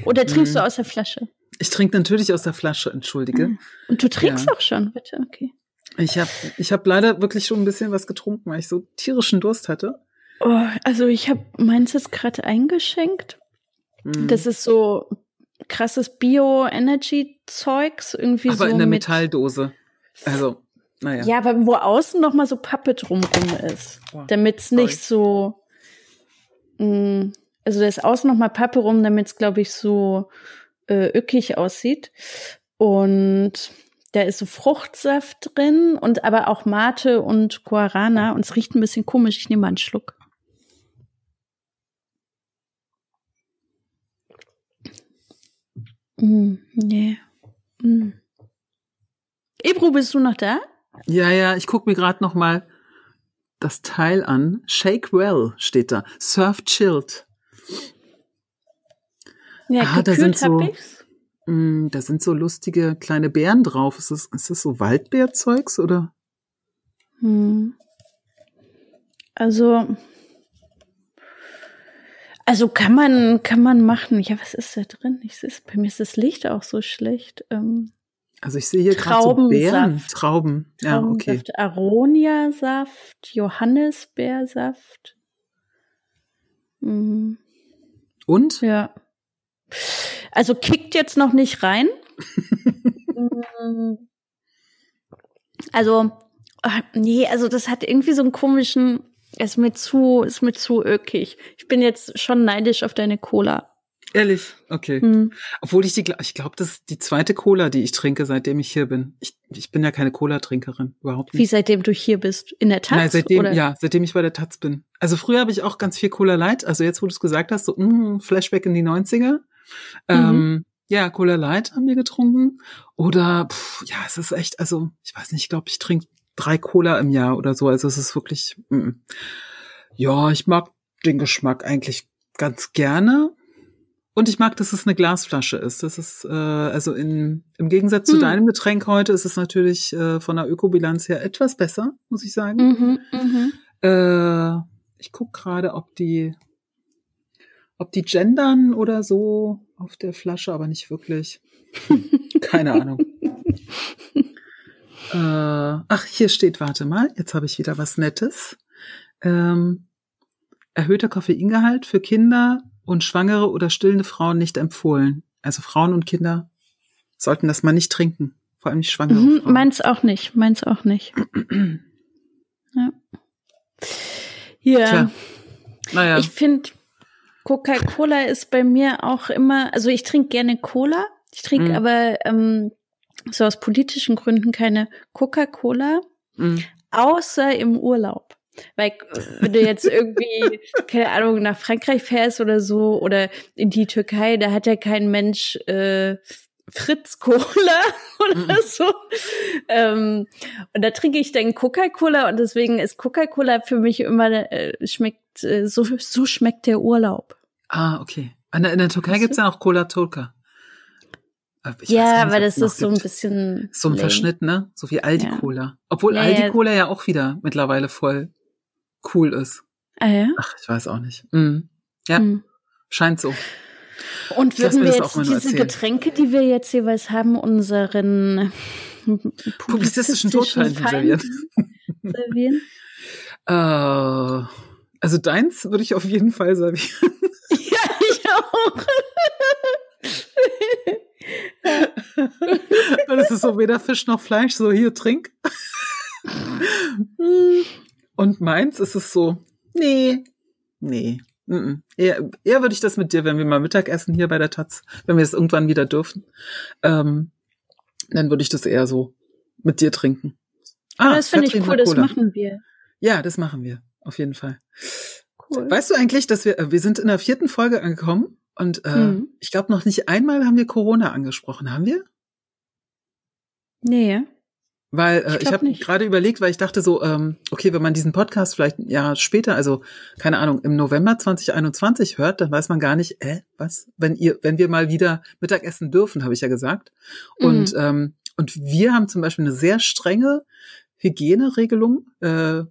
Oder trinkst mm. du aus der Flasche? Ich trinke natürlich aus der Flasche, entschuldige. Ah. Und du trinkst ja. auch schon, bitte, okay. Ich habe ich hab leider wirklich schon ein bisschen was getrunken, weil ich so tierischen Durst hatte. Oh, also ich habe meins jetzt gerade eingeschenkt. Mm. Das ist so krasses Bio-Energy-Zeugs, irgendwie aber so. Aber in der Metalldose. Also, naja. Ja, aber wo außen noch mal so Pappe drumrum ist. Oh, damit es nicht so Mm, also da ist außen noch mal Pappe rum, damit es, glaube ich, so äh, öckig aussieht. Und da ist so Fruchtsaft drin und aber auch Mate und Guarana und es riecht ein bisschen komisch. Ich nehme mal einen Schluck. Mm, nee. Mm. Ebru, bist du noch da? Ja, ja, ich gucke mir gerade noch mal das Teil an. Shake well steht da. Surf chilled. Ja, ah, da sind so, mh, mm, da sind so lustige kleine Bären drauf. Ist das, ist das so Waldbärzeugs oder? Hm. Also, also kann man, kann man machen. Ja, was ist da drin? Ich bei mir ist das Licht auch so schlecht. Ähm, also ich sehe hier gerade so Beeren, Trauben. Ja, okay. Aronia-Saft, Johannisbeersaft. Mhm. Und? Ja. Also kickt jetzt noch nicht rein. Also, ach, nee, also das hat irgendwie so einen komischen, ist mir zu, ist mir zu ökig. Ich bin jetzt schon neidisch auf deine Cola. Ehrlich? Okay. Hm. Obwohl ich die, ich glaube, das ist die zweite Cola, die ich trinke, seitdem ich hier bin. Ich, ich bin ja keine Cola-Trinkerin, überhaupt Wie nicht. seitdem du hier bist? In der Taz? Nein, seitdem, oder? ja, seitdem ich bei der Taz bin. Also früher habe ich auch ganz viel Cola Light. Also jetzt, wo du es gesagt hast, so mm, Flashback in die 90er. Ähm, ja, Cola Light haben wir getrunken. Oder, pff, ja, es ist echt, also ich weiß nicht, ich glaube, ich trinke drei Cola im Jahr oder so. Also es ist wirklich, mm. ja, ich mag den Geschmack eigentlich ganz gerne. Und ich mag, dass es eine Glasflasche ist. Das ist, äh, also in, im Gegensatz zu Hm. deinem Getränk heute ist es natürlich äh, von der Ökobilanz her etwas besser, muss ich sagen. Mhm, mhm. Äh, ich guck gerade, ob die, ob die gendern oder so auf der Flasche, aber nicht wirklich. Keine Ahnung. äh, ach, hier steht, warte mal, jetzt habe ich wieder was Nettes. Ähm, erhöhter Koffeingehalt für Kinder und schwangere oder stillende Frauen nicht empfohlen. Also Frauen und Kinder sollten das mal nicht trinken. Vor allem nicht schwangere Mhm, Frauen. meins auch nicht, meins auch nicht. ja. Ja, Tja. Naja. ich finde, Coca-Cola ist bei mir auch immer, also ich trinke gerne Cola, ich trinke Mhm. aber ähm, so aus politischen Gründen keine Coca-Cola, Mm. außer im Urlaub. Weil äh, wenn du jetzt irgendwie, keine Ahnung, nach Frankreich fährst oder so oder in die Türkei, da hat ja kein Mensch äh, Fritz Cola oder Mhm. so. Ähm, und da trinke ich dann Coca-Cola und deswegen ist Coca-Cola für mich immer, äh, schmeckt, äh, so, so schmeckt der Urlaub. Ah, okay. In der, in der Türkei Weißt gibt's ja auch Cola Turca. Aber ich ja, nicht, aber das es ist so ein gibt. bisschen. so ein. Verschnitt, ne? So wie Aldi Ja. Cola. Obwohl Ja, Aldi ja. Cola ja auch wieder mittlerweile voll cool ist. Ah, ja? Ach, ich weiß auch nicht. Mhm. Ja, Hm. scheint so. Und würden wir jetzt diese erzählen. Getränke, die wir jetzt jeweils haben, unseren Publizistischen Todfeinden Feinden servieren. servieren? Äh, also deins würde ich auf jeden Fall servieren. ja, ich auch. Weil es ist so weder Fisch noch Fleisch, so hier, trink. Und meins ist es so, nee, nee. mhm. Eher, eher würde ich das mit dir, wenn wir mal Mittagessen hier bei der Taz, wenn wir es irgendwann wieder dürfen, ähm, dann würde ich das eher so mit dir trinken. Aber das finde ich cool, das machen wir. Ja, das machen wir, auf jeden Fall. Cool. Weißt du eigentlich, dass wir, äh, wir sind in der vierten Folge angekommen und äh, Mhm. ich glaube noch nicht einmal haben wir Corona angesprochen, haben wir? Nee. Weil äh, Ich ich, habe gerade überlegt, weil ich dachte so, ähm, okay, wenn man diesen Podcast vielleicht ein Jahr später, also keine Ahnung, im November 2021 hört, dann weiß man gar nicht, äh, was, wenn ihr, wenn wir mal wieder Mittagessen dürfen, habe ich ja gesagt. Und Mhm. ähm, und wir haben zum Beispiel eine sehr strenge Hygieneregelung äh,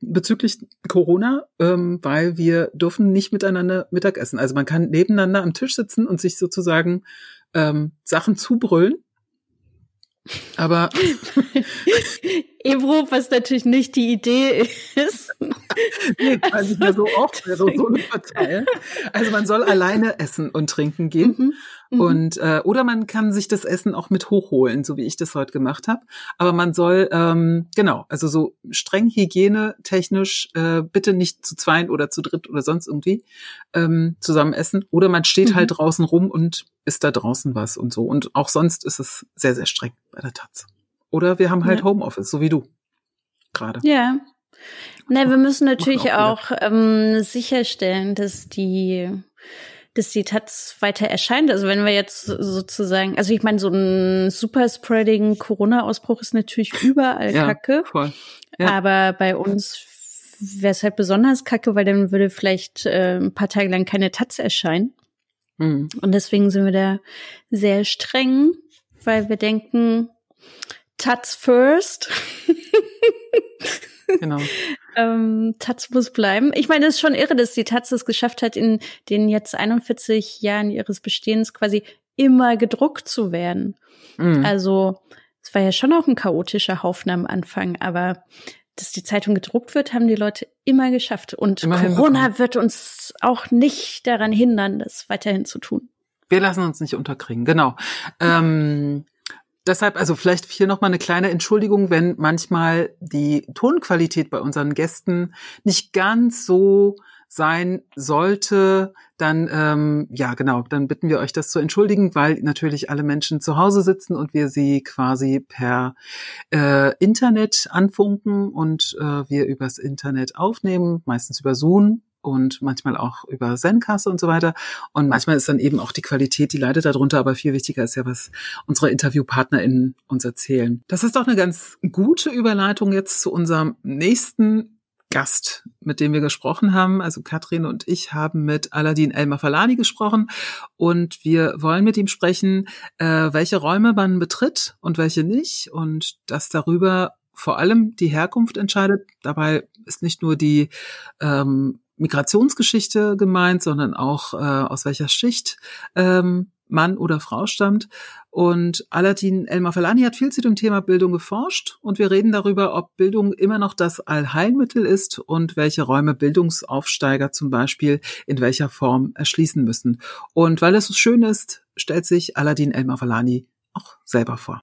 bezüglich Corona, ähm, weil wir dürfen nicht miteinander Mittagessen. Also man kann nebeneinander am Tisch sitzen und sich sozusagen ähm, Sachen zubrüllen. Aber Ebro, was natürlich nicht die Idee ist. nee, weil ich ja so oft wäre, so eine verteilen. Also man soll alleine essen und trinken gehen. Mhm. Mhm. Und äh, oder man kann sich das Essen auch mit hochholen, so wie ich das heute gemacht habe. Aber man soll ähm, genau, also so streng hygienetechnisch äh, bitte nicht zu zweit oder zu dritt oder sonst irgendwie ähm, zusammen essen. Oder man steht Mhm. halt draußen rum und isst da draußen was und so. Und auch sonst ist es sehr sehr streng bei der Taz. Oder wir haben halt Ja. Homeoffice, so wie du gerade. Ja. Na, wir müssen natürlich auch auch, ähm, sicherstellen, dass die, dass die Taz weiter erscheint. Also wenn wir jetzt sozusagen, also ich meine, so ein Superspreading Corona-Ausbruch ist natürlich überall Ja, Kacke. voll. Ja. Aber bei uns wäre es halt besonders kacke, weil dann würde vielleicht äh, ein paar Tage lang keine Taz erscheinen. Mhm. Und deswegen sind wir da sehr streng, weil wir denken, Taz first. Genau. ähm, Taz muss bleiben. Ich meine, es ist schon irre, dass die Taz es geschafft hat, in den jetzt 41 Jahren ihres Bestehens quasi immer gedruckt zu werden. Mhm. Also es war ja schon auch ein chaotischer Haufen am Anfang, aber dass die Zeitung gedruckt wird, haben die Leute immer geschafft. Und Immer Corona wird uns auch nicht daran hindern, das weiterhin zu tun. Wir lassen uns nicht unterkriegen, genau. Ähm, deshalb, also vielleicht hier nochmal eine kleine Entschuldigung, wenn manchmal die Tonqualität bei unseren Gästen nicht ganz so sein sollte, dann ähm, ja genau, dann bitten wir euch das zu entschuldigen, weil natürlich alle Menschen zu Hause sitzen und wir sie quasi per äh, Internet anfunken und äh, wir übers Internet aufnehmen, meistens über Zoom und manchmal auch über Zencaster und so weiter. Und manchmal ist dann eben auch die Qualität, die leidet darunter, aber viel wichtiger ist ja, was unsere InterviewpartnerInnen uns erzählen. Das ist doch eine ganz gute Überleitung jetzt zu unserem nächsten Gast, mit dem wir gesprochen haben. Also Katrin und ich haben mit Aladin Elmar Falani gesprochen und wir wollen mit ihm sprechen, äh, welche Räume man betritt und welche nicht und dass darüber vor allem die Herkunft entscheidet. Dabei ist nicht nur die ähm, Migrationsgeschichte gemeint, sondern auch äh, aus welcher Schicht ähm, Mann oder Frau stammt. Und Aladdin Elmar Falani hat viel zu dem Thema Bildung geforscht und wir reden darüber, ob Bildung immer noch das Allheilmittel ist und welche Räume Bildungsaufsteiger zum Beispiel in welcher Form erschließen müssen. Und weil es so schön ist, stellt sich Aladdin Elmar Falani auch selber vor.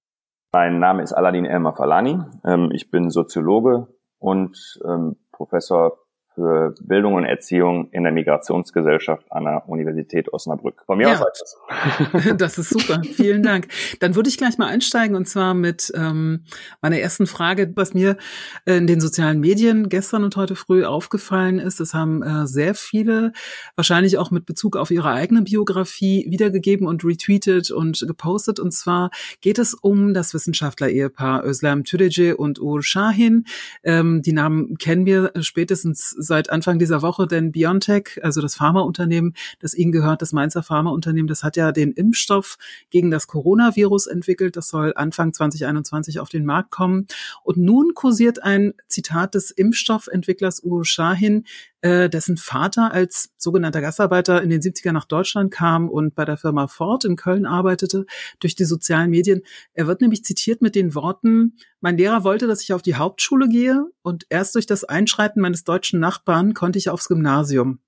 Mein Name ist Aladdin Elmar Falani. Ähm, ich bin Soziologe und ähm, Professor für Bildung und Erziehung in der Migrationsgesellschaft an der Universität Osnabrück. Von mir ja, aus das. das ist super. Vielen Dank. Dann würde ich gleich mal einsteigen und zwar mit ähm, meiner ersten Frage, was mir in den sozialen Medien gestern und heute früh aufgefallen ist. Es haben äh, sehr viele, wahrscheinlich auch mit Bezug auf ihre eigene Biografie, wiedergegeben und retweetet und gepostet. Und zwar geht es um das Wissenschaftler-Ehepaar Özlem Türeci und Uğur Şahin. Ähm, die Namen kennen wir spätestens seit Anfang dieser Woche, denn BioNTech, also das Pharmaunternehmen, das Ihnen gehört, das Mainzer Pharmaunternehmen, das hat ja den Impfstoff gegen das Coronavirus entwickelt. Das soll Anfang 2021 auf den Markt kommen. Und nun kursiert ein Zitat des Impfstoffentwicklers Uwe Shahin, äh, dessen Vater als sogenannter Gastarbeiter in den 70er nach Deutschland kam und bei der Firma Ford in Köln arbeitete, durch die sozialen Medien. Er wird nämlich zitiert mit den Worten, mein Lehrer wollte, dass ich auf die Hauptschule gehe und erst durch das Einschreiten meines deutschen Nachbarn konnte ich aufs Gymnasium.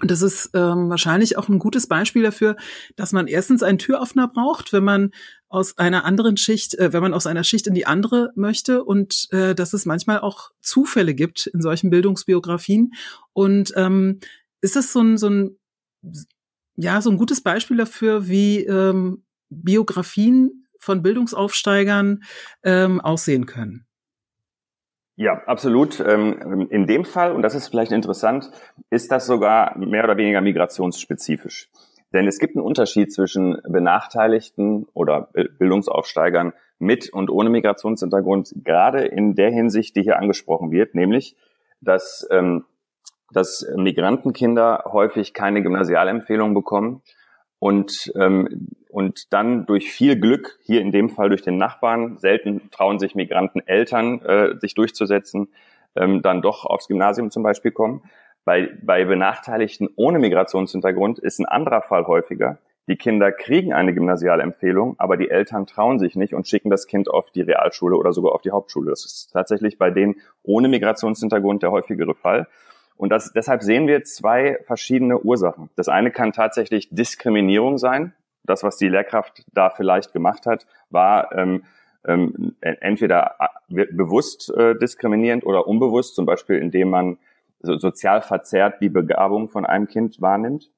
Und das ist ähm, wahrscheinlich auch ein gutes Beispiel dafür, dass man erstens einen Türöffner braucht, wenn man aus einer anderen Schicht, äh, wenn man aus einer Schicht in die andere möchte und äh, dass es manchmal auch Zufälle gibt in solchen Bildungsbiografien. Und ähm, ist das so ein, so ein ja so ein gutes Beispiel dafür, wie ähm, Biografien von Bildungsaufsteigern ähm, aussehen können? Ja, absolut. Ähm, in dem Fall, und das ist vielleicht interessant, ist das sogar mehr oder weniger migrationsspezifisch. Denn es gibt einen Unterschied zwischen Benachteiligten oder Bildungsaufsteigern mit und ohne Migrationshintergrund, gerade in der Hinsicht, die hier angesprochen wird, nämlich, dass, ähm, dass Migrantenkinder häufig keine Gymnasialempfehlung bekommen und, ähm, und dann durch viel Glück, hier in dem Fall durch den Nachbarn, selten trauen sich Migranten Eltern, äh, sich durchzusetzen, ähm, dann doch aufs Gymnasium zum Beispiel kommen. Bei, bei Benachteiligten ohne Migrationshintergrund ist ein anderer Fall häufiger. Die Kinder kriegen eine Gymnasialempfehlung, aber die Eltern trauen sich nicht und schicken das Kind auf die Realschule oder sogar auf die Hauptschule. Das ist tatsächlich bei denen ohne Migrationshintergrund der häufigere Fall. Und das, deshalb sehen wir zwei verschiedene Ursachen. Das eine kann tatsächlich Diskriminierung sein. Das, was die Lehrkraft da vielleicht gemacht hat, war ähm, ähm, entweder äh, bewusst äh, diskriminierend oder unbewusst, zum Beispiel indem man so, sozial verzerrt die Begabung von einem Kind wahrnimmt.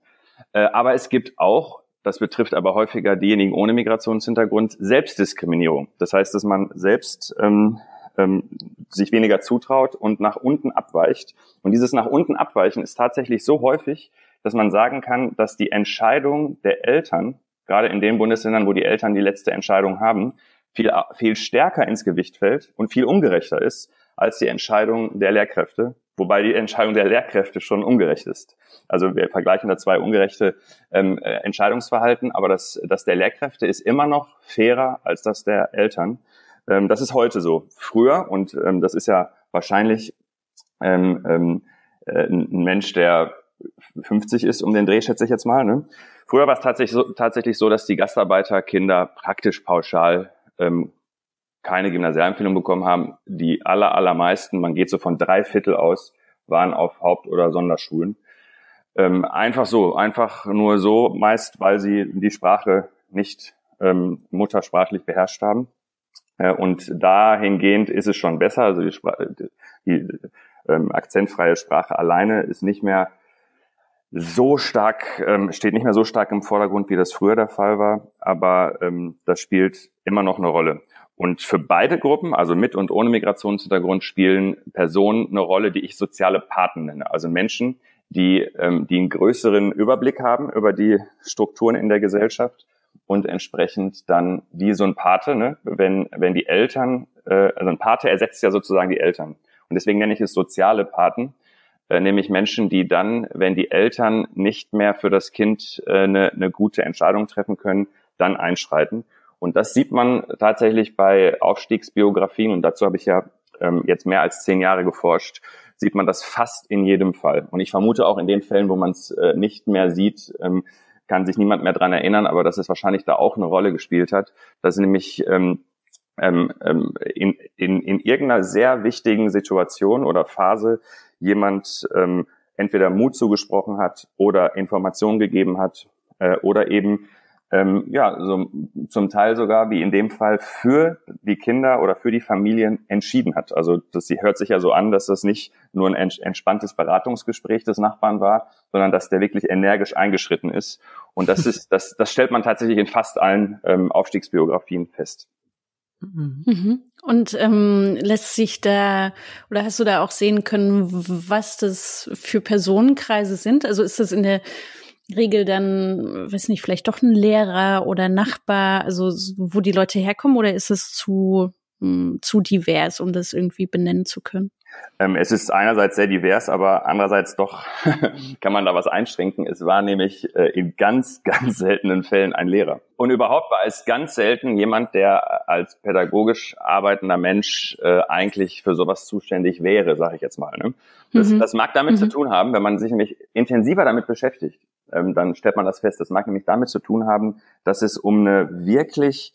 Äh, aber es gibt auch, das betrifft aber häufiger diejenigen ohne Migrationshintergrund, Selbstdiskriminierung. Das heißt, dass man selbst ähm, ähm, sich weniger zutraut und nach unten abweicht. Und dieses nach unten abweichen ist tatsächlich so häufig, dass man sagen kann, dass die Entscheidung der Eltern, gerade in den Bundesländern, wo die Eltern die letzte Entscheidung haben, viel, viel stärker ins Gewicht fällt und viel ungerechter ist als die Entscheidung der Lehrkräfte, wobei die Entscheidung der Lehrkräfte schon ungerecht ist. Also wir vergleichen da zwei ungerechte ähm, äh, Entscheidungsverhalten, aber das, das der Lehrkräfte ist immer noch fairer als das der Eltern. Ähm, das ist heute so. Früher, und ähm, das ist ja wahrscheinlich ähm, ähm, äh, ein Mensch, der 50 ist, um den Dreh, schätze ich jetzt mal. Ne? Früher war es tatsächlich so, tatsächlich so, dass die Gastarbeiterkinder praktisch pauschal ähm, keine Gymnasialempfehlung bekommen haben. Die aller, allermeisten, man geht so von drei Viertel aus, waren auf Haupt- oder Sonderschulen. Ähm, einfach so, einfach nur so, meist weil sie die Sprache nicht ähm, muttersprachlich beherrscht haben. Äh, und dahingehend ist es schon besser. Also die, Spra die ähm, akzentfreie Sprache alleine ist nicht mehr so stark, ähm, steht nicht mehr so stark im Vordergrund, wie das früher der Fall war, aber ähm, das spielt immer noch eine Rolle. Und für beide Gruppen, also mit und ohne Migrationshintergrund, spielen Personen eine Rolle, die ich soziale Paten nenne. Also Menschen, die, ähm, die einen größeren Überblick haben über die Strukturen in der Gesellschaft und entsprechend dann wie so ein Pate, ne, wenn, wenn die Eltern, äh, also ein Pate ersetzt ja sozusagen die Eltern. Und deswegen nenne ich es soziale Paten, nämlich Menschen, die dann, wenn die Eltern nicht mehr für das Kind äh, eine, eine gute Entscheidung treffen können, dann einschreiten. Und das sieht man tatsächlich bei Aufstiegsbiografien, und dazu habe ich ja ähm, jetzt mehr als zehn Jahre geforscht, sieht man das fast in jedem Fall. Und ich vermute auch in den Fällen, wo man es äh, nicht mehr sieht, ähm, kann sich niemand mehr dran erinnern, aber dass es wahrscheinlich da auch eine Rolle gespielt hat, dass nämlich ähm, ähm, ähm, in, in, in irgendeiner sehr wichtigen Situation oder Phase jemand ähm, entweder Mut zugesprochen hat oder Informationen gegeben hat äh, oder eben ähm, ja, so zum Teil sogar, wie in dem Fall, für die Kinder oder für die Familien entschieden hat. Also das hört sich ja so an, dass das nicht nur ein entspanntes Beratungsgespräch des Nachbarn war, sondern dass der wirklich energisch eingeschritten ist. Und das ist, das, das stellt man tatsächlich in fast allen ähm, Aufstiegsbiografien fest. Mhm. mhm. Und ähm, lässt sich da oder hast du da auch sehen können, was das für Personenkreise sind? Also ist das in der Regel dann, weiß nicht, vielleicht doch ein Lehrer oder Nachbar, also wo die Leute herkommen, oder ist es zu, mh, hm, zu divers, um das irgendwie benennen zu können? Ähm, es ist einerseits sehr divers, aber andererseits doch kann man da was einschränken. Es war nämlich äh, in ganz, ganz seltenen Fällen ein Lehrer. Und überhaupt war es ganz selten jemand, der als pädagogisch arbeitender Mensch äh, eigentlich für sowas zuständig wäre, sage ich jetzt mal. Ne? Das, mhm. das mag damit mhm. zu tun haben, wenn man sich nämlich intensiver damit beschäftigt, ähm, dann stellt man das fest. Das mag nämlich damit zu tun haben, dass es um eine wirklich,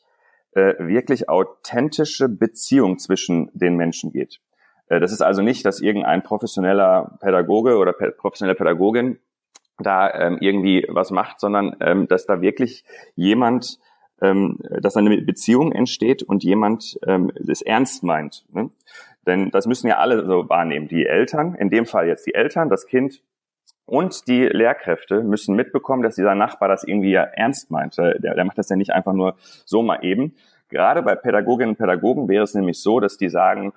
äh, wirklich authentische Beziehung zwischen den Menschen geht. Äh, das ist also nicht, dass irgendein professioneller Pädagoge oder professionelle Pädagogin da ähm, irgendwie was macht, sondern ähm, dass da wirklich jemand, ähm, dass eine Beziehung entsteht und jemand ähm, es ernst meint. Ne? Denn das müssen ja alle so wahrnehmen. Die Eltern, in dem Fall jetzt die Eltern, das Kind und die Lehrkräfte müssen mitbekommen, dass dieser Nachbar das irgendwie ja ernst meint. Der, der macht das ja nicht einfach nur so mal eben. Gerade bei Pädagoginnen und Pädagogen wäre es nämlich so, dass die sagen,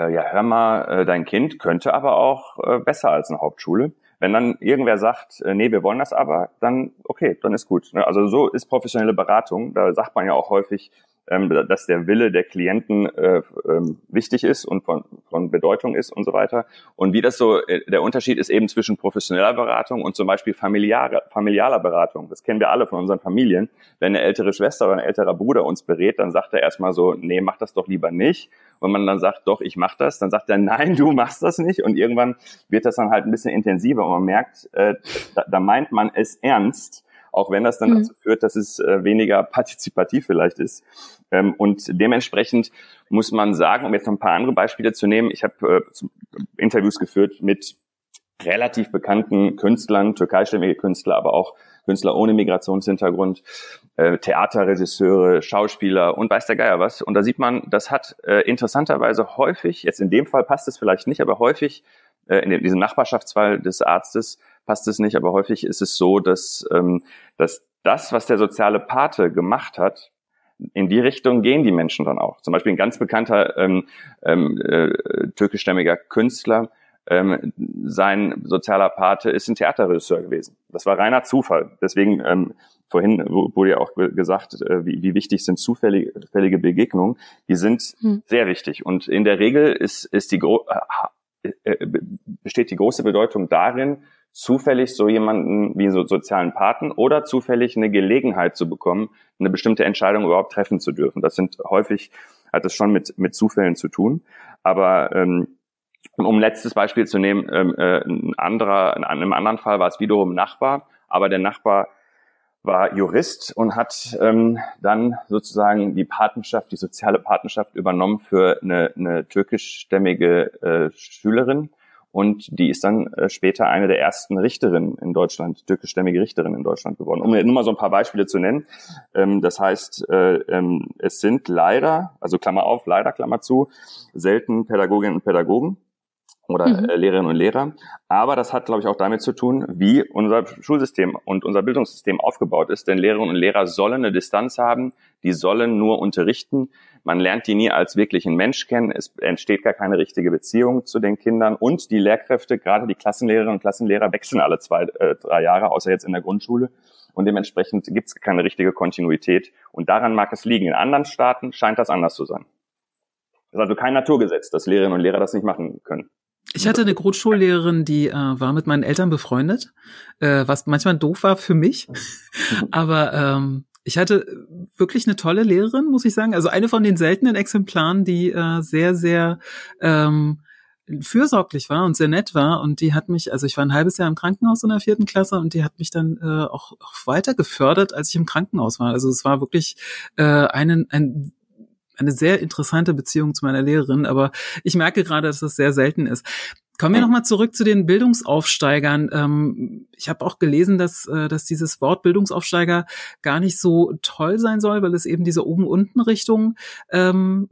äh, ja, hör mal, äh, dein Kind könnte aber auch äh, besser als eine Hauptschule. Wenn dann irgendwer sagt, äh, nee, wir wollen das aber, dann okay, dann ist gut. Ne? Also so ist professionelle Beratung. Da sagt man ja auch häufig, ähm, dass der Wille der Klienten äh, ähm, wichtig ist und von, von Bedeutung ist und so weiter. Und wie das so, äh, der Unterschied ist eben zwischen professioneller Beratung und zum Beispiel familiarer, familialer Beratung. Das kennen wir alle von unseren Familien. Wenn eine ältere Schwester oder ein älterer Bruder uns berät, dann sagt er erstmal so, nee, mach das doch lieber nicht. Wenn man dann sagt, doch, ich mach das, dann sagt er, nein, du machst das nicht. Und irgendwann wird das dann halt ein bisschen intensiver und man merkt, äh, da, da meint man es ernst auch wenn das dann mhm. dazu führt, dass es äh, weniger partizipativ vielleicht ist. Ähm, und dementsprechend muss man sagen, um jetzt noch ein paar andere Beispiele zu nehmen, ich habe äh, Interviews geführt mit relativ bekannten Künstlern, türkeistämmige Künstler, aber auch Künstler ohne Migrationshintergrund, äh, Theaterregisseure, Schauspieler und weiß der Geier was. Und da sieht man, das hat äh, interessanterweise häufig, jetzt in dem Fall passt es vielleicht nicht, aber häufig äh, in diesem Nachbarschaftsfall des Arztes passt es nicht, aber häufig ist es so, dass, ähm, dass das, was der soziale Pate gemacht hat, in die Richtung gehen die Menschen dann auch. Zum Beispiel ein ganz bekannter ähm, ähm, äh, türkischstämmiger Künstler, ähm, sein sozialer Pate ist ein Theaterregisseur gewesen. Das war reiner Zufall. Deswegen ähm, vorhin wurde ja auch gesagt, äh, wie, wie wichtig sind zufällige Begegnungen. Die sind hm. sehr wichtig. Und in der Regel ist, ist die äh, äh, besteht die große Bedeutung darin, zufällig so jemanden wie so sozialen Paten oder zufällig eine Gelegenheit zu bekommen, eine bestimmte Entscheidung überhaupt treffen zu dürfen. Das sind häufig, hat es schon mit, mit Zufällen zu tun. Aber ähm, um ein letztes Beispiel zu nehmen, ähm, äh, ein anderer, in einem anderen Fall war es wiederum ein Nachbar, aber der Nachbar war Jurist und hat ähm, dann sozusagen die Patenschaft, die soziale Patenschaft übernommen für eine, eine türkischstämmige äh, Schülerin und die ist dann äh, später eine der ersten Richterinnen in Deutschland, türkischstämmige Richterin in Deutschland geworden. Um nur mal so ein paar Beispiele zu nennen. Ähm, das heißt, äh, ähm, es sind leider, also Klammer auf, leider Klammer zu, selten Pädagoginnen und Pädagogen oder mhm. Äh, Lehrerinnen und Lehrer. Aber das hat, glaube ich, auch damit zu tun, wie unser Schulsystem und unser Bildungssystem aufgebaut ist. Denn Lehrerinnen und Lehrer sollen eine Distanz haben, die sollen nur unterrichten. Man lernt die nie als wirklichen Mensch kennen. Es entsteht gar keine richtige Beziehung zu den Kindern. Und die Lehrkräfte, gerade die Klassenlehrerinnen und Klassenlehrer, wechseln alle zwei, äh, drei Jahre, außer jetzt in der Grundschule. Und dementsprechend gibt es keine richtige Kontinuität. Und daran mag es liegen. In anderen Staaten scheint das anders zu sein. Das ist also kein Naturgesetz, dass Lehrerinnen und Lehrer das nicht machen können. Ich hatte eine Grundschullehrerin, die äh, war mit meinen Eltern befreundet, äh, was manchmal doof war für mich. Aber ähm, ich hatte wirklich eine tolle Lehrerin, muss ich sagen. Also eine von den seltenen Exemplaren, die äh, sehr, sehr ähm, fürsorglich war und sehr nett war. Und die hat mich, also ich war ein halbes Jahr im Krankenhaus in der vierten Klasse und die hat mich dann äh, auch, auch weiter gefördert, als ich im Krankenhaus war. Also es war wirklich äh, einen, ein eine sehr interessante Beziehung zu meiner Lehrerin, aber ich merke gerade, dass das sehr selten ist. Kommen wir nochmal zurück zu den Bildungsaufsteigern. Ähm, ich habe auch gelesen, dass, äh, dass dieses Wort Bildungsaufsteiger gar nicht so toll sein soll, weil es eben diese Oben-Unten-Richtung ähm,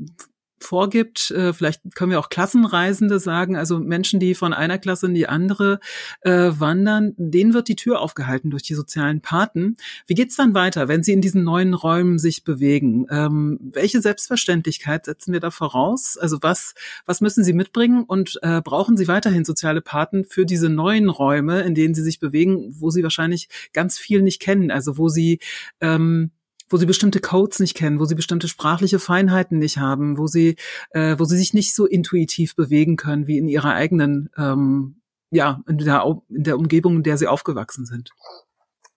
vorgibt. Äh, vielleicht können wir auch Klassenreisende sagen, also Menschen, die von einer Klasse in die andere äh, wandern, denen wird die Tür aufgehalten durch die sozialen Paten. Wie geht's dann weiter, wenn sie in diesen neuen Räumen sich bewegen? Ähm, welche Selbstverständlichkeit setzen wir da voraus? Also was, was müssen sie mitbringen und äh, brauchen sie weiterhin soziale Paten für diese neuen Räume, in denen sie sich bewegen, wo sie wahrscheinlich ganz viel nicht kennen, also wo sie ähm, wo sie bestimmte Codes nicht kennen, wo sie bestimmte sprachliche Feinheiten nicht haben, wo sie, äh, wo sie sich nicht so intuitiv bewegen können wie in ihrer eigenen, ähm, ja, in der, in der Umgebung, in der sie aufgewachsen sind.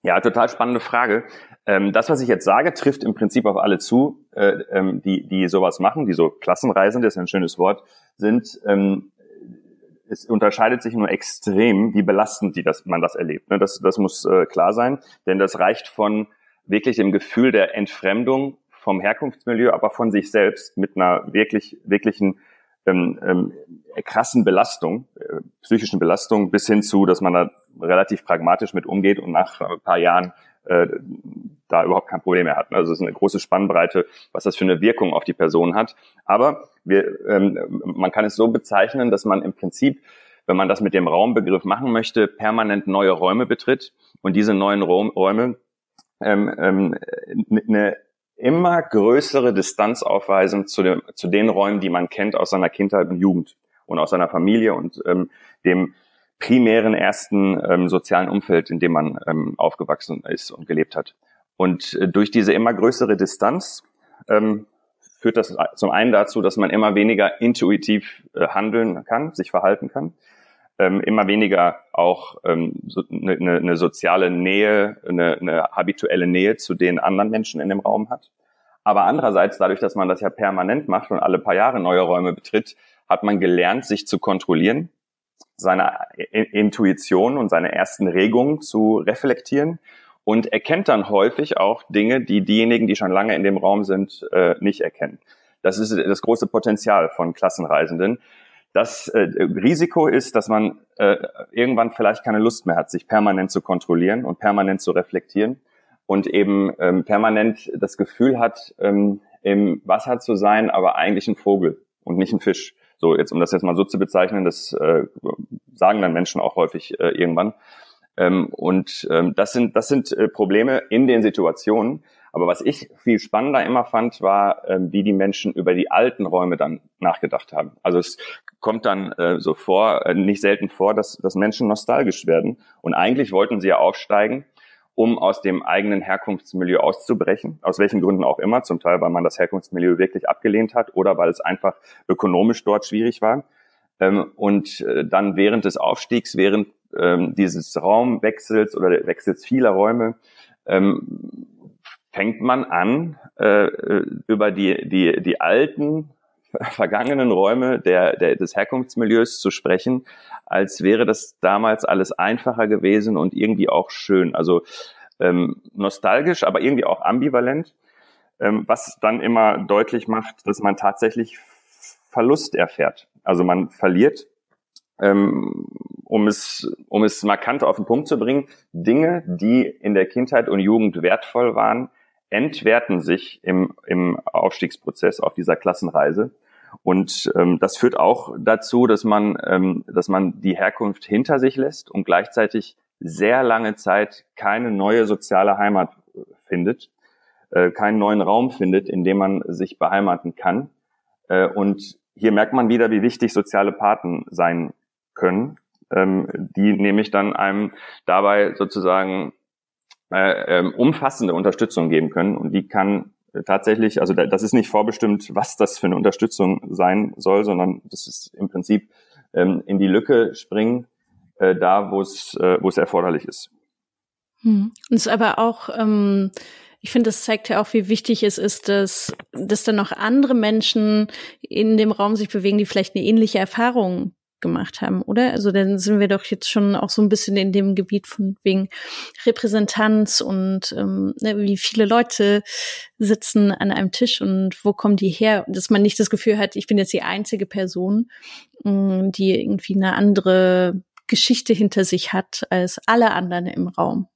Ja, total spannende Frage. Ähm, das, was ich jetzt sage, trifft im Prinzip auf alle zu, äh, ähm, die, die sowas machen, die so Klassenreisende, ist ein schönes Wort, sind. Ähm, es unterscheidet sich nur extrem, wie belastend die das, man das erlebt. Ne? Das, das muss äh, klar sein, denn das reicht von wirklich dem Gefühl der Entfremdung vom Herkunftsmilieu, aber von sich selbst mit einer wirklich, wirklichen ähm, ähm, krassen Belastung, äh, psychischen Belastung, bis hin zu, dass man da relativ pragmatisch mit umgeht und nach ein paar Jahren äh, da überhaupt kein Problem mehr hat. Also es ist eine große Spannbreite, was das für eine Wirkung auf die Person hat. Aber wir, ähm, man kann es so bezeichnen, dass man im Prinzip, wenn man das mit dem Raumbegriff machen möchte, permanent neue Räume betritt und diese neuen Räume ähm, ähm, eine immer größere Distanz aufweisen zu, dem, zu den Räumen, die man kennt aus seiner Kindheit und Jugend und aus seiner Familie und ähm, dem primären ersten ähm, sozialen Umfeld, in dem man ähm, aufgewachsen ist und gelebt hat. Und äh, durch diese immer größere Distanz ähm, führt das zum einen dazu, dass man immer weniger intuitiv äh, handeln kann, sich verhalten kann ähm, immer weniger auch ähm, so eine, eine ne soziale Nähe, eine, eine habituelle Nähe zu den anderen Menschen in dem Raum hat. Aber andererseits, dadurch, dass man das ja permanent macht und alle paar Jahre neue Räume betritt, hat man gelernt, sich zu kontrollieren, seine Intuition und seine ersten Regungen zu reflektieren und erkennt dann häufig auch Dinge, die diejenigen, die schon lange in dem Raum sind, äh, nicht erkennen. Das ist das große Potenzial von Klassenreisenden, das äh, Risiko ist, dass man äh, irgendwann vielleicht keine Lust mehr hat, sich permanent zu kontrollieren und permanent zu reflektieren und eben ähm, permanent das Gefühl hat, ähm, im Wasser zu sein, aber eigentlich ein Vogel und nicht ein Fisch. So, jetzt um das jetzt mal so zu bezeichnen, das äh, sagen dann Menschen auch häufig äh, irgendwann. Ähm, und ähm, das sind, das sind äh, Probleme in den Situationen, aber was ich viel spannender immer fand, war, ähm, wie die Menschen über die alten Räume dann nachgedacht haben. Also es kommt dann äh, so vor, äh, nicht selten vor, dass, dass Menschen nostalgisch werden. Und eigentlich wollten sie ja aufsteigen, um aus dem eigenen Herkunftsmilieu auszubrechen, aus welchen Gründen auch immer, zum Teil, weil man das Herkunftsmilieu wirklich abgelehnt hat oder weil es einfach ökonomisch dort schwierig war. Ähm, und äh, dann während des Aufstiegs, während ähm, dieses Raumwechsels oder Wechsels vieler Räume, ähm, fängt man an, äh, über die, die, die alten vergangenen Räume der, der, des Herkunftsmilieus zu sprechen, als wäre das damals alles einfacher gewesen und irgendwie auch schön. Also ähm, nostalgisch, aber irgendwie auch ambivalent, ähm, was dann immer deutlich macht, dass man tatsächlich Verlust erfährt. Also man verliert ähm, um es, um es markant auf den Punkt zu bringen, Dinge, die in der Kindheit und Jugend wertvoll waren, entwerten sich im, im Aufstiegsprozess auf dieser Klassenreise. Und ähm, das führt auch dazu, dass man, ähm, dass man die Herkunft hinter sich lässt und gleichzeitig sehr lange Zeit keine neue soziale Heimat findet, äh, keinen neuen Raum findet, in dem man sich beheimaten kann. Äh, und hier merkt man wieder, wie wichtig soziale Paten sein können, ähm, die nämlich dann einem dabei sozusagen äh, ähm, umfassende Unterstützung geben können. Und die kann tatsächlich, also das ist nicht vorbestimmt, was das für eine Unterstützung sein soll, sondern das ist im Prinzip ähm, in die Lücke springen, äh, da wo es äh, wo es erforderlich ist. Hm. Und es ist aber auch ähm, ich finde, das zeigt ja auch, wie wichtig es ist, dass, dass dann noch andere Menschen in dem Raum sich bewegen, die vielleicht eine ähnliche Erfahrung gemacht haben, oder? Also dann sind wir doch jetzt schon auch so ein bisschen in dem Gebiet von wegen Repräsentanz und ähm, ne, wie viele Leute sitzen an einem Tisch und wo kommen die her? Dass man nicht das Gefühl hat, ich bin jetzt die einzige Person, mh, mm, die irgendwie eine andere Geschichte hinter sich hat als alle anderen im Raum.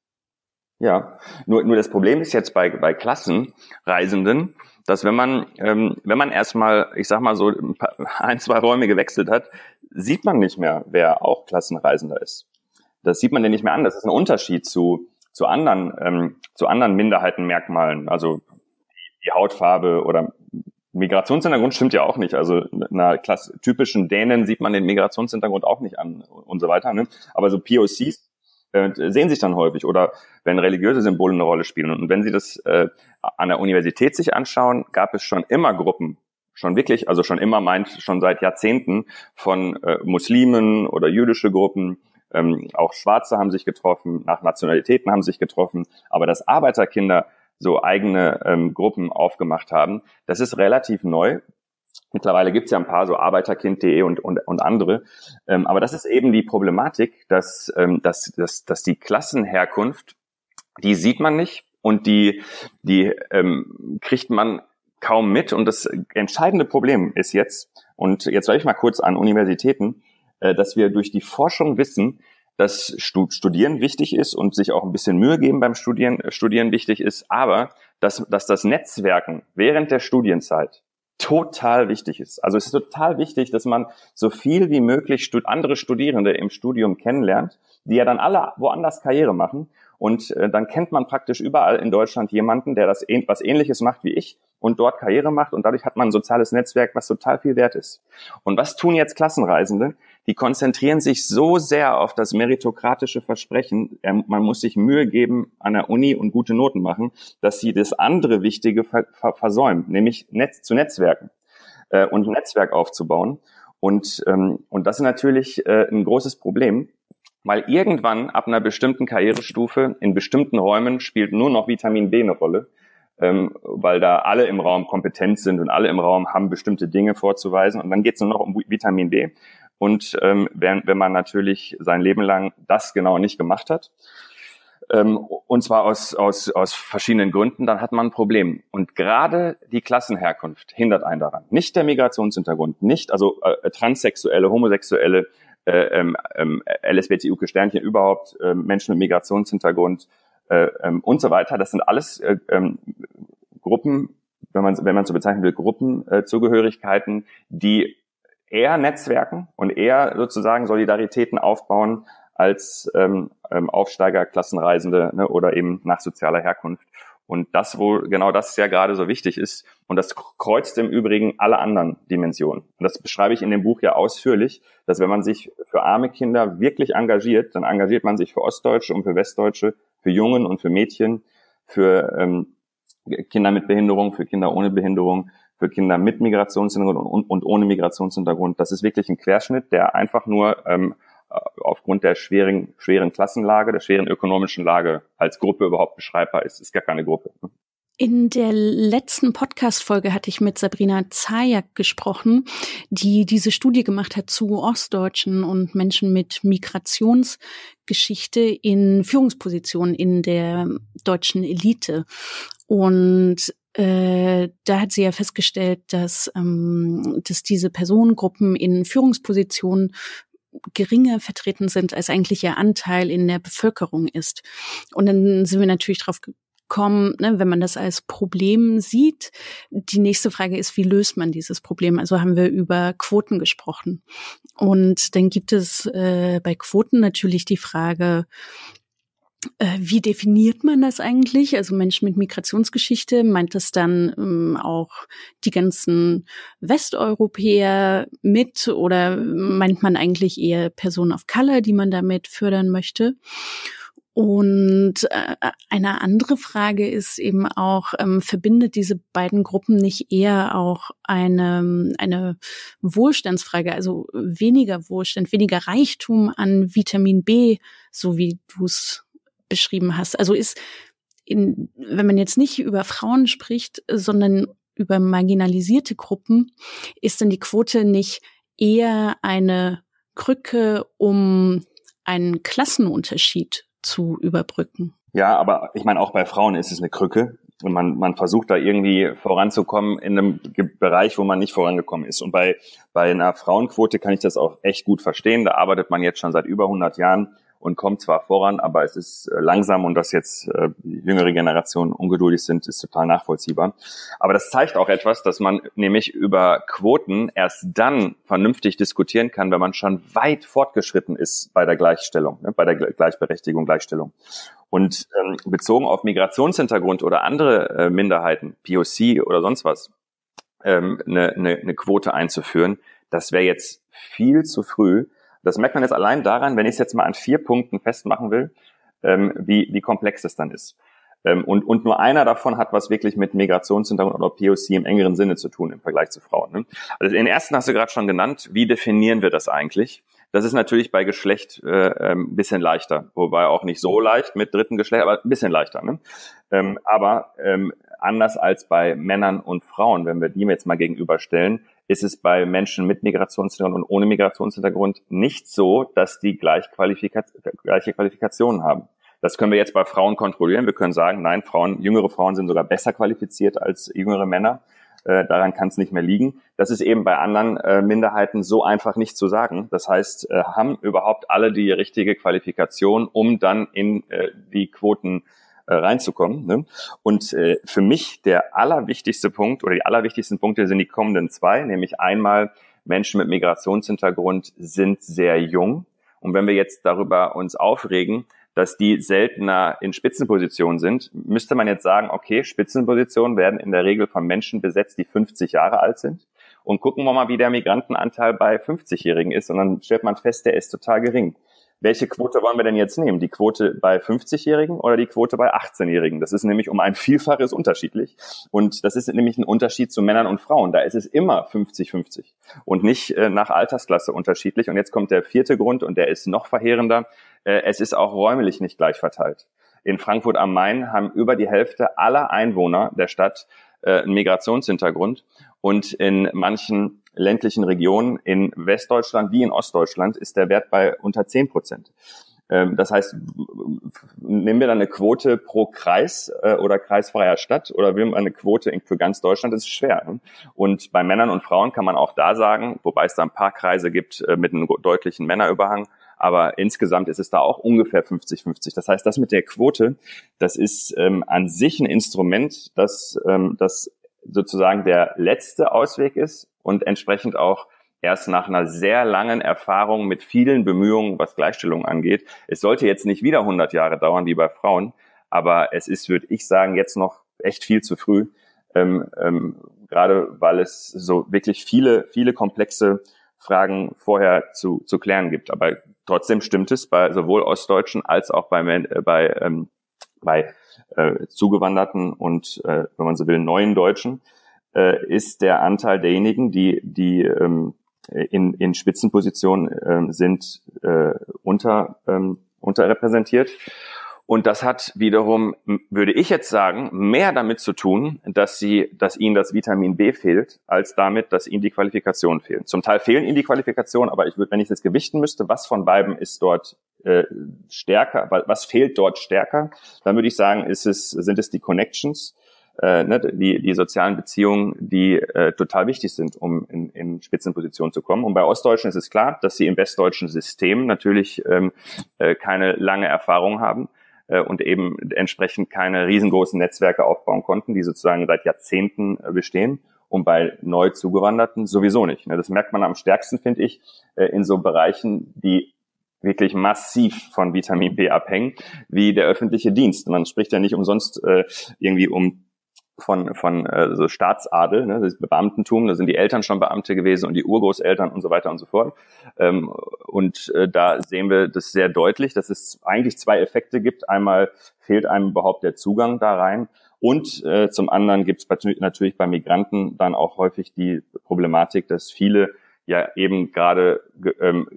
Ja, nur, nur das Problem ist jetzt bei, bei Klassenreisenden, dass wenn man, ähm, wenn man erstmal, ich sag mal so, ein, zwei Räume gewechselt hat, sieht man nicht mehr, wer auch Klassenreisender ist. Das sieht man denn nicht mehr an. Das ist ein Unterschied zu, zu anderen, ähm, zu anderen Minderheitenmerkmalen. Also die Hautfarbe oder Migrationshintergrund stimmt ja auch nicht. Also einer typischen Dänen sieht man den Migrationshintergrund auch nicht an und so weiter. Ne? Aber so POCs äh, sehen sich dann häufig oder wenn religiöse Symbole eine Rolle spielen. Und wenn Sie das äh, an der Universität sich anschauen, gab es schon immer Gruppen, schon wirklich, also schon immer meint, schon seit Jahrzehnten von äh, Muslimen oder jüdische Gruppen, ähm, auch Schwarze haben sich getroffen, nach Nationalitäten haben sich getroffen, aber dass Arbeiterkinder so eigene ähm, Gruppen aufgemacht haben, das ist relativ neu. Mittlerweile gibt es ja ein paar so Arbeiterkind.de und, und, und andere. Ähm, aber das ist eben die Problematik, dass, ähm, dass, dass, dass die Klassenherkunft, die sieht man nicht und die, die ähm, kriegt man kaum mit. Und das entscheidende Problem ist jetzt, und jetzt soll ich mal kurz an Universitäten, äh, dass wir durch die Forschung wissen, dass Studieren wichtig ist und sich auch ein bisschen Mühe geben beim Studieren, Studieren wichtig ist, aber dass, dass das Netzwerken während der Studienzeit total wichtig ist. Also es ist total wichtig, dass man so viel wie möglich andere Studierende im Studium kennenlernt, die ja dann alle woanders Karriere machen. Und äh, dann kennt man praktisch überall in Deutschland jemanden, der das was ähnliches macht wie ich und dort Karriere macht. Und dadurch hat man ein soziales Netzwerk, was total viel wert ist. Und was tun jetzt Klassenreisende? Die konzentrieren sich so sehr auf das meritokratische Versprechen, man muss sich Mühe geben an der Uni und gute Noten machen, dass sie das andere Wichtige versäumen, nämlich Netz zu Netzwerken äh, und ein Netzwerk aufzubauen. Und, ähm, und das ist natürlich äh, ein großes Problem, weil irgendwann ab einer bestimmten Karrierestufe in bestimmten Räumen spielt nur noch Vitamin B eine Rolle, ähm, weil da alle im Raum kompetent sind und alle im Raum haben bestimmte Dinge vorzuweisen und dann geht es nur noch um Vitamin B. Und ähm, wenn, wenn man natürlich sein Leben lang das genau nicht gemacht hat, ähm, und zwar aus, aus, aus verschiedenen Gründen, dann hat man ein Problem. Und gerade die Klassenherkunft hindert einen daran. Nicht der Migrationshintergrund, nicht, also äh, Transsexuelle, Homosexuelle, äh, ähm, ähm, LSBTQ-Sternchen überhaupt, äh, Menschen mit Migrationshintergrund äh, ähm, und so weiter. Das sind alles äh, ähm, Gruppen, wenn man wenn man so bezeichnen will, Gruppenzugehörigkeiten, äh, die eher Netzwerken und eher sozusagen Solidaritäten aufbauen als ähm, ähm, Aufsteiger, Klassenreisende ne, oder eben nach sozialer Herkunft. Und das, wo genau das ja gerade so wichtig ist, und das kreuzt im Übrigen alle anderen Dimensionen. Und das beschreibe ich in dem Buch ja ausführlich, dass wenn man sich für arme Kinder wirklich engagiert, dann engagiert man sich für Ostdeutsche und für Westdeutsche, für Jungen und für Mädchen, für ähm, Kinder mit Behinderung, für Kinder ohne Behinderung, für Kinder mit Migrationshintergrund und, und ohne Migrationshintergrund. Das ist wirklich ein Querschnitt, der einfach nur ähm, aufgrund der schweren, schweren Klassenlage, der schweren ökonomischen Lage als Gruppe überhaupt beschreibbar ist. Ist gar keine Gruppe. In der letzten Podcast-Folge hatte ich mit Sabrina Zajak gesprochen, die diese Studie gemacht hat zu Ostdeutschen und Menschen mit Migrationsgeschichte in Führungspositionen in der deutschen Elite. Und äh, da hat sie ja festgestellt, dass, ähm, dass diese Personengruppen in Führungspositionen geringer vertreten sind, als eigentlich ihr Anteil in der Bevölkerung ist. Und dann sind wir natürlich drauf kommen, ne, wenn man das als Problem sieht. Die nächste Frage ist, wie löst man dieses Problem? Also haben wir über Quoten gesprochen. Und dann gibt es äh, bei Quoten natürlich die Frage, äh, wie definiert man das eigentlich? Also Menschen mit Migrationsgeschichte, meint das dann ähm, auch die ganzen Westeuropäer mit oder meint man eigentlich eher Personen of Color, die man damit fördern möchte? Und äh, eine andere Frage ist eben auch, ähm, verbindet diese beiden Gruppen nicht eher auch eine, eine Wohlstandsfrage, also weniger Wohlstand, weniger Reichtum an Vitamin B, so wie du es beschrieben hast? Also ist, in, wenn man jetzt nicht über Frauen spricht, sondern über marginalisierte Gruppen, ist denn die Quote nicht eher eine Krücke, um einen Klassenunterschied zu überbrücken. Ja, aber ich meine, auch bei Frauen ist es eine Krücke. Und man, man versucht da irgendwie voranzukommen in einem Bereich, wo man nicht vorangekommen ist. Und bei, bei einer Frauenquote kann ich das auch echt gut verstehen. Da arbeitet man jetzt schon seit über 100 Jahren und kommt zwar voran, aber es ist äh, langsam und dass jetzt äh, jüngere Generation ungeduldig sind, ist total nachvollziehbar. Aber das zeigt auch etwas, dass man nämlich über Quoten erst dann vernünftig diskutieren kann, wenn man schon weit fortgeschritten ist bei der Gleichstellung, ne, bei der Gleichberechtigung, Gleichstellung. Und ähm, bezogen auf Migrationshintergrund oder andere äh, Minderheiten, POC oder sonst was, ähm, eine, eine, eine Quote einzuführen, das wäre jetzt viel zu früh, das merkt man jetzt allein daran, wenn ich es jetzt mal an vier Punkten festmachen will, ähm, wie, wie komplex es dann ist. Ähm, und, und nur einer davon hat was wirklich mit Migrationshintergrund oder POC im engeren Sinne zu tun im Vergleich zu Frauen. Ne? Also den ersten hast du gerade schon genannt. Wie definieren wir das eigentlich? Das ist natürlich bei Geschlecht äh, ein ähm, bisschen leichter, wobei auch nicht so leicht mit dritten Geschlecht, aber ein bisschen leichter. Ne? Ähm, aber ähm, anders als bei Männern und Frauen, wenn wir die jetzt mal gegenüberstellen, ist es bei Menschen mit Migrationshintergrund und ohne Migrationshintergrund nicht so, dass die gleich Qualifika gleiche Qualifikationen haben. Das können wir jetzt bei Frauen kontrollieren. Wir können sagen, nein, Frauen, jüngere Frauen sind sogar besser qualifiziert als jüngere Männer. Äh, daran kann es nicht mehr liegen. Das ist eben bei anderen äh, Minderheiten so einfach nicht zu sagen. Das heißt, äh, haben überhaupt alle die richtige Qualifikation, um dann in äh, die Quoten äh, reinzukommen. Ne? Und äh, für mich der allerwichtigste Punkt oder die allerwichtigsten Punkte sind die kommenden zwei, nämlich einmal Menschen mit Migrationshintergrund sind sehr jung. Und wenn wir jetzt darüber uns aufregen, dass die seltener in Spitzenpositionen sind, müsste man jetzt sagen, okay, Spitzenpositionen werden in der Regel von Menschen besetzt, die 50 Jahre alt sind. Und gucken wir mal, wie der Migrantenanteil bei 50-Jährigen ist. Und dann stellt man fest, der ist total gering welche Quote wollen wir denn jetzt nehmen? Die Quote bei 50-Jährigen oder die Quote bei 18-Jährigen? Das ist nämlich um ein Vielfaches unterschiedlich. Und das ist nämlich ein Unterschied zu Männern und Frauen. Da ist es immer 50-50 und nicht äh, nach Altersklasse unterschiedlich. Und jetzt kommt der vierte Grund und der ist noch verheerender. Äh, es ist auch räumlich nicht gleich verteilt. In Frankfurt am Main haben über die Hälfte aller Einwohner der Stadt äh, einen Migrationshintergrund und in manchen ländlichen Regionen in Westdeutschland wie in Ostdeutschland ist der Wert bei unter 10 Prozent. Ähm, das heißt, nehmen wir dann eine Quote pro Kreis äh, oder kreisfreier Stadt oder will man eine Quote für ganz Deutschland, das ist schwer. Ne? Und bei Männern und Frauen kann man auch da sagen, wobei es da ein paar Kreise gibt äh, mit einem deutlichen Männerüberhang, aber insgesamt ist es da auch ungefähr 50-50. Das heißt, das mit der Quote, das ist ähm, an sich ein Instrument, das, ähm, das sozusagen der letzte Ausweg ist und entsprechend auch erst nach einer sehr langen Erfahrung mit vielen Bemühungen, was Gleichstellung angeht. Es sollte jetzt nicht wieder 100 Jahre dauern wie bei Frauen, aber es ist, würde ich sagen, jetzt noch echt viel zu früh, ähm, ähm, gerade weil es so wirklich viele, viele komplexe Fragen vorher zu, zu klären gibt. Aber trotzdem stimmt es bei sowohl Ostdeutschen als auch bei, äh, bei, ähm, bei äh, Zugewanderten und, äh, wenn man so will, neuen Deutschen, äh, ist der Anteil derjenigen, die, die ähm, in, in Spitzenpositionen ähm, sind, äh, unter, ähm, unterrepräsentiert. Und das hat wiederum, würde ich jetzt sagen, mehr damit zu tun, dass sie, dass ihnen das Vitamin B fehlt, als damit, dass ihnen die Qualifikationen fehlen. Zum Teil fehlen ihnen die Qualifikationen, aber ich würde, wenn ich das gewichten müsste, was von beiden ist dort äh, stärker, was fehlt dort stärker, dann würde ich sagen, ist es, sind es die Connections, äh, ne, die, die sozialen Beziehungen, die äh, total wichtig sind, um in, in Spitzenpositionen zu kommen. Und bei Ostdeutschen ist es klar, dass sie im westdeutschen System natürlich ähm, äh, keine lange Erfahrung haben äh, und eben entsprechend keine riesengroßen Netzwerke aufbauen konnten, die sozusagen seit Jahrzehnten äh, bestehen. Und bei neu zugewanderten sowieso nicht. Ne? Das merkt man am stärksten, finde ich, äh, in so Bereichen, die wirklich massiv von Vitamin B abhängen, wie der öffentliche Dienst. Man spricht ja nicht umsonst äh, irgendwie um von, von äh, so Staatsadel, ne, das Beamtentum, da sind die Eltern schon Beamte gewesen und die Urgroßeltern und so weiter und so fort. Ähm, und äh, da sehen wir das sehr deutlich, dass es eigentlich zwei Effekte gibt. Einmal fehlt einem überhaupt der Zugang da rein und äh, zum anderen gibt es natürlich bei Migranten dann auch häufig die Problematik, dass viele ja eben gerade ähm,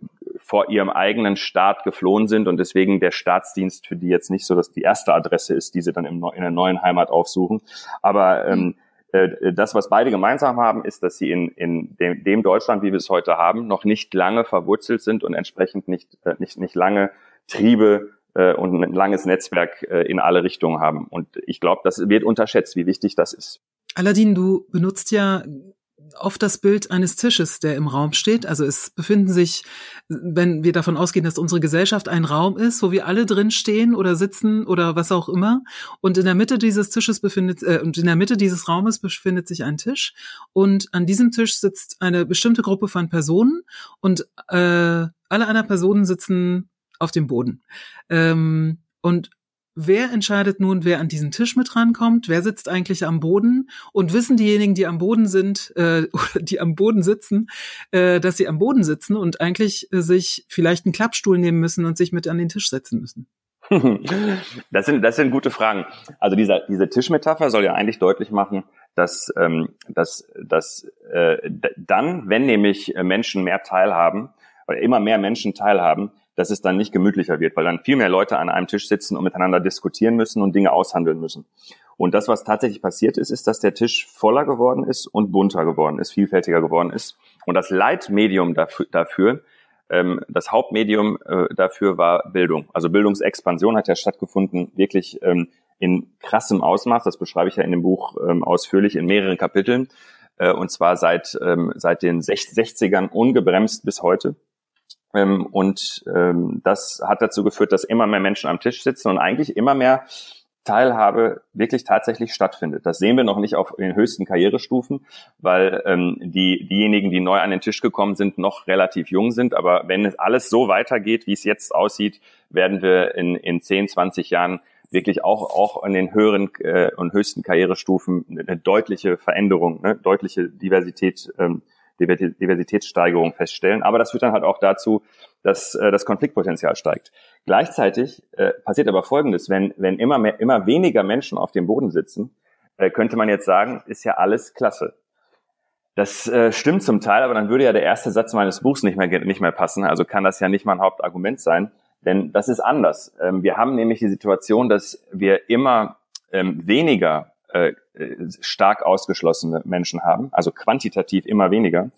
vor ihrem eigenen Staat geflohen sind und deswegen der Staatsdienst für die jetzt nicht so, dass die erste Adresse ist, die sie dann im, in der neuen Heimat aufsuchen. Aber ähm, äh, das, was beide gemeinsam haben, ist, dass sie in, in dem, dem Deutschland, wie wir es heute haben, noch nicht lange verwurzelt sind und entsprechend nicht, äh, nicht, nicht lange Triebe äh, und ein langes Netzwerk äh, in alle Richtungen haben. Und ich glaube, das wird unterschätzt, wie wichtig das ist. Aladdin, du benutzt ja oft das Bild eines Tisches, der im Raum steht. Also es befinden sich, wenn wir davon ausgehen, dass unsere Gesellschaft ein Raum ist, wo wir alle drin stehen oder sitzen oder was auch immer. Und in der Mitte dieses Tisches befindet, äh, und in der Mitte dieses Raumes befindet sich ein Tisch. Und an diesem Tisch sitzt eine bestimmte Gruppe von Personen und äh, alle einer Personen sitzen auf dem Boden. Ähm, und Wer entscheidet nun, wer an diesen Tisch mit rankommt? Wer sitzt eigentlich am Boden? Und wissen diejenigen, die am Boden sind, äh, die am Boden sitzen, äh, dass sie am Boden sitzen und eigentlich äh, sich vielleicht einen Klappstuhl nehmen müssen und sich mit an den Tisch setzen müssen? Das sind, das sind gute Fragen. Also dieser, diese Tischmetapher soll ja eigentlich deutlich machen, dass, ähm, dass, dass äh, dann, wenn nämlich Menschen mehr teilhaben, oder immer mehr Menschen teilhaben, dass es dann nicht gemütlicher wird, weil dann viel mehr Leute an einem Tisch sitzen und miteinander diskutieren müssen und Dinge aushandeln müssen. Und das, was tatsächlich passiert ist, ist, dass der Tisch voller geworden ist und bunter geworden ist, vielfältiger geworden ist. Und das Leitmedium dafür, dafür ähm, das Hauptmedium äh, dafür war Bildung. Also Bildungsexpansion hat ja stattgefunden, wirklich ähm, in krassem Ausmaß. Das beschreibe ich ja in dem Buch ähm, ausführlich in mehreren Kapiteln. Äh, und zwar seit, ähm, seit den 60ern ungebremst bis heute. Ähm, und ähm, das hat dazu geführt, dass immer mehr Menschen am Tisch sitzen und eigentlich immer mehr Teilhabe wirklich tatsächlich stattfindet. Das sehen wir noch nicht auf den höchsten Karrierestufen, weil ähm, die, diejenigen, die neu an den Tisch gekommen sind, noch relativ jung sind. Aber wenn es alles so weitergeht, wie es jetzt aussieht, werden wir in, in 10, 20 Jahren wirklich auch, auch an den höheren äh, und höchsten Karrierestufen eine deutliche Veränderung, eine deutliche Diversität ähm, Diversitätssteigerung feststellen. Aber das führt dann halt auch dazu, dass äh, das Konfliktpotenzial steigt. Gleichzeitig äh, passiert aber Folgendes, wenn, wenn immer, mehr, immer weniger Menschen auf dem Boden sitzen, äh, könnte man jetzt sagen, ist ja alles klasse. Das äh, stimmt zum Teil, aber dann würde ja der erste Satz meines Buchs nicht mehr, nicht mehr passen. Also kann das ja nicht mein Hauptargument sein. Denn das ist anders. Ähm, wir haben nämlich die Situation, dass wir immer ähm, weniger äh, stark ausgeschlossene Menschen haben, also quantitativ immer weniger.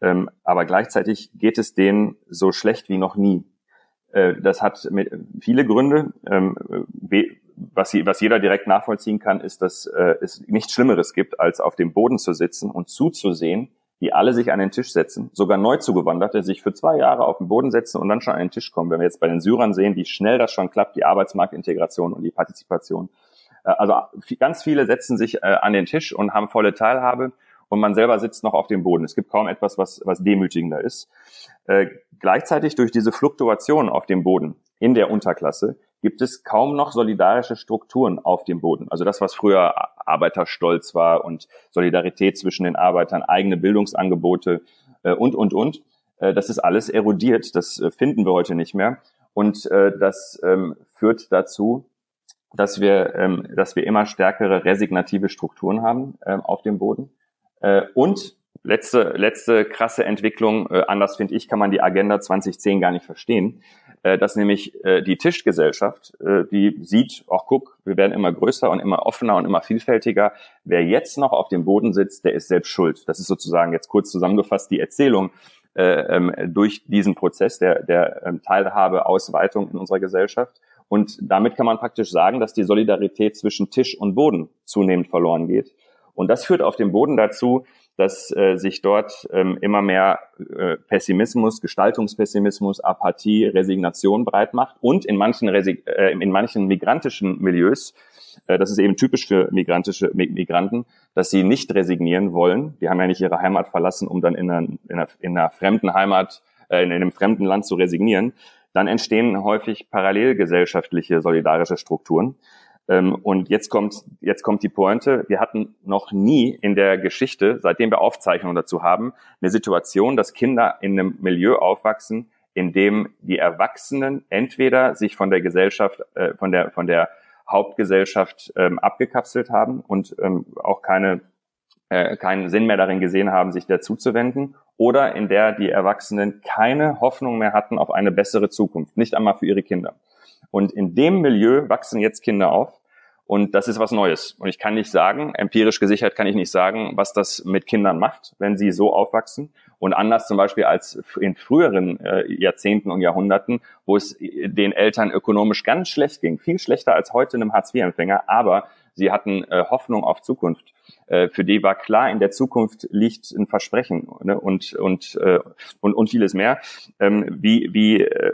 Ähm, aber gleichzeitig geht es denen so schlecht wie noch nie. Äh, das hat viele Gründe. Ähm, was, jeder direkt nachvollziehen kann, ist, dass äh, es nichts Schlimmeres gibt, als auf dem Boden zu sitzen und zuzusehen, wie alle sich an den Tisch setzen, sogar neu zugewanderte sich für zwei Jahre auf den Boden setzen und dann schon an den Tisch kommen. Wenn wir jetzt bei den Syrern sehen, wie schnell das schon klappt, die Arbeitsmarktintegration und die Partizipation, also ganz viele setzen sich äh, an den Tisch und haben volle Teilhabe und man selber sitzt noch auf dem Boden. Es gibt kaum etwas, was, was demütigender ist. Äh, gleichzeitig durch diese Fluktuation auf dem Boden in der Unterklasse gibt es kaum noch solidarische Strukturen auf dem Boden. Also das, was früher Arbeiterstolz war und Solidarität zwischen den Arbeitern, eigene Bildungsangebote äh, und, und, und. Äh, das ist alles erodiert. Das äh, finden wir heute nicht mehr. Und äh, das ähm, führt dazu, dass wir, ähm, dass wir immer stärkere resignative Strukturen haben ähm, auf dem Boden. Äh, und letzte, letzte krasse Entwicklung, äh, anders finde ich, kann man die Agenda 2010 gar nicht verstehen, äh, dass nämlich äh, die Tischgesellschaft, äh, die sieht, ach guck, wir werden immer größer und immer offener und immer vielfältiger. Wer jetzt noch auf dem Boden sitzt, der ist selbst schuld. Das ist sozusagen jetzt kurz zusammengefasst die Erzählung äh, ähm, durch diesen Prozess der, der ähm, Teilhabe, Ausweitung in unserer Gesellschaft. Und damit kann man praktisch sagen, dass die Solidarität zwischen Tisch und Boden zunehmend verloren geht. Und das führt auf dem Boden dazu, dass äh, sich dort ähm, immer mehr äh, Pessimismus, Gestaltungspessimismus, Apathie, Resignation breit macht und in manchen, Resig äh, in manchen migrantischen Milieus, äh, das ist eben typisch für migrantische Migranten, dass sie nicht resignieren wollen. Die haben ja nicht ihre Heimat verlassen, um dann in einer, in einer, in einer fremden Heimat, äh, in einem fremden Land zu resignieren, dann entstehen häufig parallelgesellschaftliche solidarische Strukturen. Ähm, und jetzt kommt, jetzt kommt die Pointe. Wir hatten noch nie in der Geschichte, seitdem wir Aufzeichnungen dazu haben, eine Situation, dass Kinder in einem Milieu aufwachsen, in dem die Erwachsenen entweder sich von der Gesellschaft, äh, von der, von der Hauptgesellschaft ähm, abgekapselt haben und ähm, auch keine, äh, keinen Sinn mehr darin gesehen haben, sich der zuzuwenden oder in der die Erwachsenen keine Hoffnung mehr hatten auf eine bessere Zukunft, nicht einmal für ihre Kinder. Und in dem Milieu wachsen jetzt Kinder auf. Und das ist was Neues. Und ich kann nicht sagen, empirisch gesichert kann ich nicht sagen, was das mit Kindern macht, wenn sie so aufwachsen. Und anders zum Beispiel als in früheren äh, Jahrzehnten und Jahrhunderten, wo es den Eltern ökonomisch ganz schlecht ging. Viel schlechter als heute einem Hartz-IV-Empfänger. Aber sie hatten äh, Hoffnung auf Zukunft. Äh, für die war klar, in der Zukunft liegt ein Versprechen ne? und, und, äh, und, und vieles mehr. Ähm, wie, wie, äh,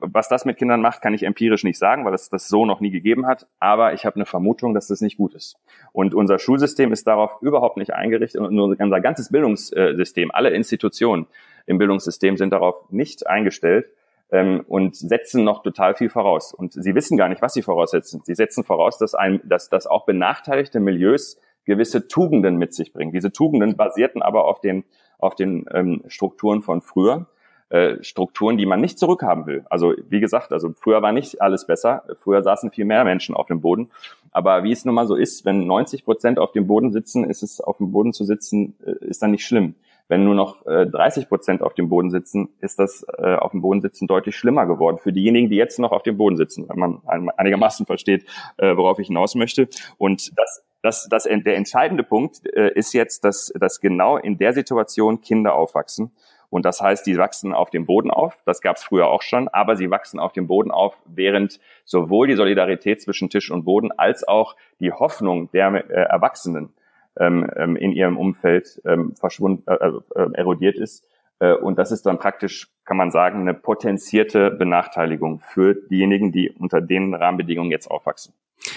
was das mit Kindern macht, kann ich empirisch nicht sagen, weil es das so noch nie gegeben hat. Aber ich habe eine Vermutung, dass das nicht gut ist. Und unser Schulsystem ist darauf überhaupt nicht eingerichtet und unser ganzes Bildungssystem, alle Institutionen im Bildungssystem sind darauf nicht eingestellt, ähm, und setzen noch total viel voraus. Und sie wissen gar nicht, was sie voraussetzen. Sie setzen voraus, dass, ein, dass, dass auch benachteiligte Milieus gewisse Tugenden mit sich bringen. Diese Tugenden basierten aber auf den, auf den ähm, Strukturen von früher. Äh, Strukturen, die man nicht zurückhaben will. Also wie gesagt, also früher war nicht alles besser. Früher saßen viel mehr Menschen auf dem Boden. Aber wie es nun mal so ist, wenn 90 Prozent auf dem Boden sitzen, ist es auf dem Boden zu sitzen, äh, ist dann nicht schlimm. Wenn nur noch äh, 30 Prozent auf dem Boden sitzen, ist das äh, auf dem Boden sitzen deutlich schlimmer geworden für diejenigen, die jetzt noch auf dem Boden sitzen, wenn man einigermaßen versteht, äh, worauf ich hinaus möchte. Und das, das, das, der entscheidende Punkt äh, ist jetzt, dass, dass genau in der Situation Kinder aufwachsen. Und das heißt, die wachsen auf dem Boden auf. Das gab es früher auch schon, aber sie wachsen auf dem Boden auf, während sowohl die Solidarität zwischen Tisch und Boden als auch die Hoffnung der äh, Erwachsenen ähm, ähm, in ihrem Umfeld ähm, verschwunden, äh, also, äh, erodiert ist. Äh, und das ist dann praktisch, kann man sagen, eine potenzierte Benachteiligung für diejenigen, die unter den Rahmenbedingungen jetzt aufwachsen.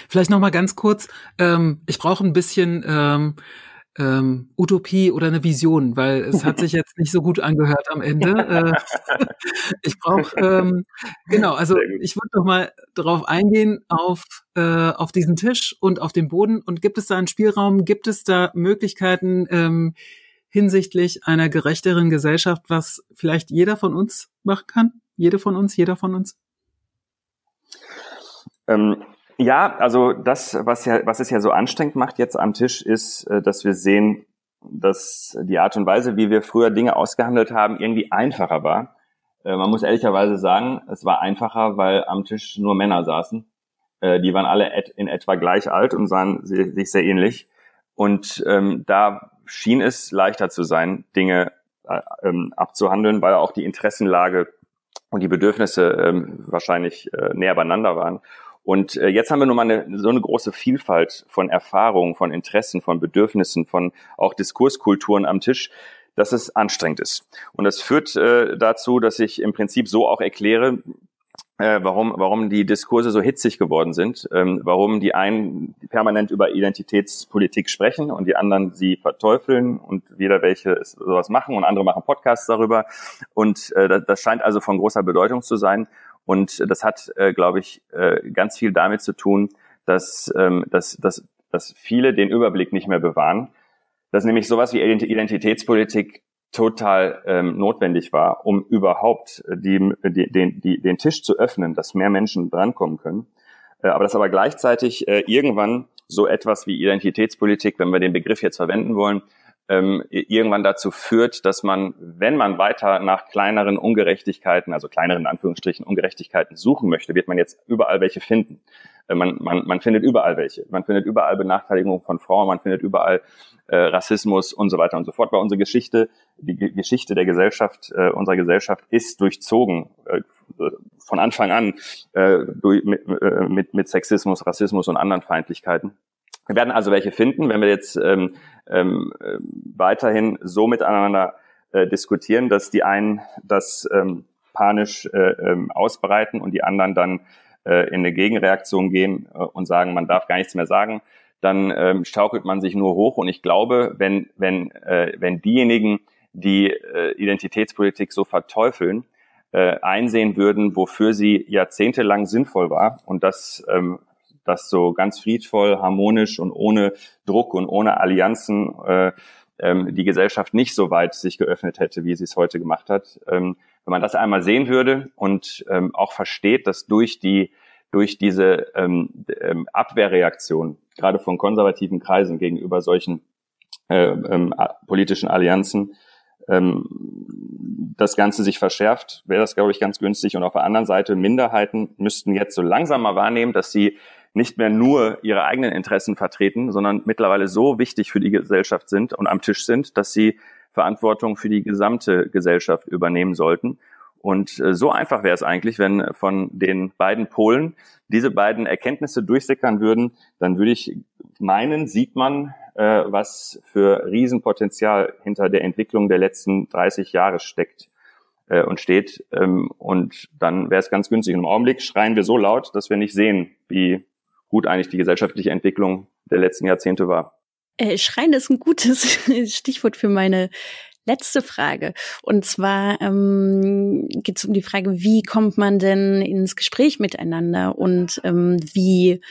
Vielleicht noch mal ganz kurz. Ähm, ich brauche ein bisschen ähm, ähm, Utopie oder eine Vision, weil es hat sich jetzt nicht so gut angehört am Ende. Äh, ich brauche ähm, genau, also ich würde noch mal darauf eingehen auf äh, auf diesen Tisch und auf den Boden. Und gibt es da einen Spielraum? Gibt es da Möglichkeiten ähm, hinsichtlich einer gerechteren Gesellschaft, was vielleicht jeder von uns machen kann? Jede von uns, jeder von uns? Ähm, ja, also das, was ja, was es ja so anstrengend macht jetzt am Tisch, ist, äh, dass wir sehen, dass die Art und Weise, wie wir früher Dinge ausgehandelt haben, irgendwie einfacher war. Äh, man muss ehrlicherweise sagen, es war einfacher, weil am Tisch nur Männer saßen. Äh, die waren alle in etwa gleich alt und sahen sich sehr ähnlich. Und ähm, da schien es leichter zu sein, Dinge äh, ähm, abzuhandeln, weil auch die Interessenlage und die Bedürfnisse ähm, wahrscheinlich äh, näher beieinander waren. Und äh, jetzt haben wir nun mal eine, so eine große Vielfalt von Erfahrungen, von Interessen, von Bedürfnissen, von auch Diskurskulturen am Tisch, dass es anstrengend ist. Und das führt äh, dazu, dass ich im Prinzip so auch erkläre, äh, warum, warum die Diskurse so hitzig geworden sind, ähm, warum die einen permanent über Identitätspolitik sprechen und die anderen sie verteufeln und wieder welche sowas machen und andere machen Podcasts darüber. Und äh, das scheint also von großer Bedeutung zu sein. Und das hat, äh, glaube ich, äh, ganz viel damit zu tun, dass, ähm, dass, dass, dass viele den Überblick nicht mehr bewahren, dass nämlich sowas wie Identitätspolitik total ähm, notwendig war, um überhaupt die, die, den, die, den Tisch zu öffnen, dass mehr Menschen drankommen können. Äh, aber dass aber gleichzeitig äh, irgendwann so etwas wie Identitätspolitik, wenn wir den Begriff jetzt verwenden wollen, ähm, irgendwann dazu führt, dass man, wenn man weiter nach kleineren Ungerechtigkeiten, also kleineren Anführungsstrichen Ungerechtigkeiten suchen möchte, wird man jetzt überall welche finden. Äh, man, man, man findet überall welche. Man findet überall Benachteiligung von Frauen, man findet überall äh, Rassismus und so weiter und so fort. Weil unsere Geschichte, die Geschichte der Gesellschaft, äh, unserer Gesellschaft ist durchzogen äh, von Anfang an äh, durch, mit, äh, mit, mit Sexismus, Rassismus und anderen Feindlichkeiten. Wir werden also welche finden, wenn wir jetzt ähm, ähm, weiterhin so miteinander äh, diskutieren, dass die einen das ähm, panisch äh, ähm, ausbreiten und die anderen dann äh, in eine Gegenreaktion gehen äh, und sagen, man darf gar nichts mehr sagen, dann ähm, schaukelt man sich nur hoch. Und ich glaube, wenn, wenn, äh, wenn diejenigen, die äh, Identitätspolitik so verteufeln, äh, einsehen würden, wofür sie jahrzehntelang sinnvoll war und das, ähm, das so ganz friedvoll, harmonisch und ohne Druck und ohne Allianzen äh, ähm, die Gesellschaft nicht so weit sich geöffnet hätte, wie sie es heute gemacht hat. Ähm, wenn man das einmal sehen würde und ähm, auch versteht, dass durch die durch diese ähm, ähm, Abwehrreaktion, gerade von konservativen Kreisen gegenüber solchen äh, ähm, politischen Allianzen, ähm, das Ganze sich verschärft, wäre das, glaube ich, ganz günstig. Und auf der anderen Seite, Minderheiten müssten jetzt so langsam mal wahrnehmen, dass sie nicht mehr nur ihre eigenen Interessen vertreten, sondern mittlerweile so wichtig für die Gesellschaft sind und am Tisch sind, dass sie Verantwortung für die gesamte Gesellschaft übernehmen sollten. Und äh, so einfach wäre es eigentlich, wenn von den beiden Polen diese beiden Erkenntnisse durchsickern würden, dann würde ich meinen, sieht man, äh, was für Riesenpotenzial hinter der Entwicklung der letzten 30 Jahre steckt äh, und steht. Ähm, und dann wäre es ganz günstig. Im Augenblick schreien wir so laut, dass wir nicht sehen, wie gut eigentlich die gesellschaftliche Entwicklung der letzten Jahrzehnte war. Äh, Schreien ist ein gutes Stichwort für meine letzte Frage. Und zwar ähm, geht es um die Frage, wie kommt man denn ins Gespräch miteinander und ähm, wie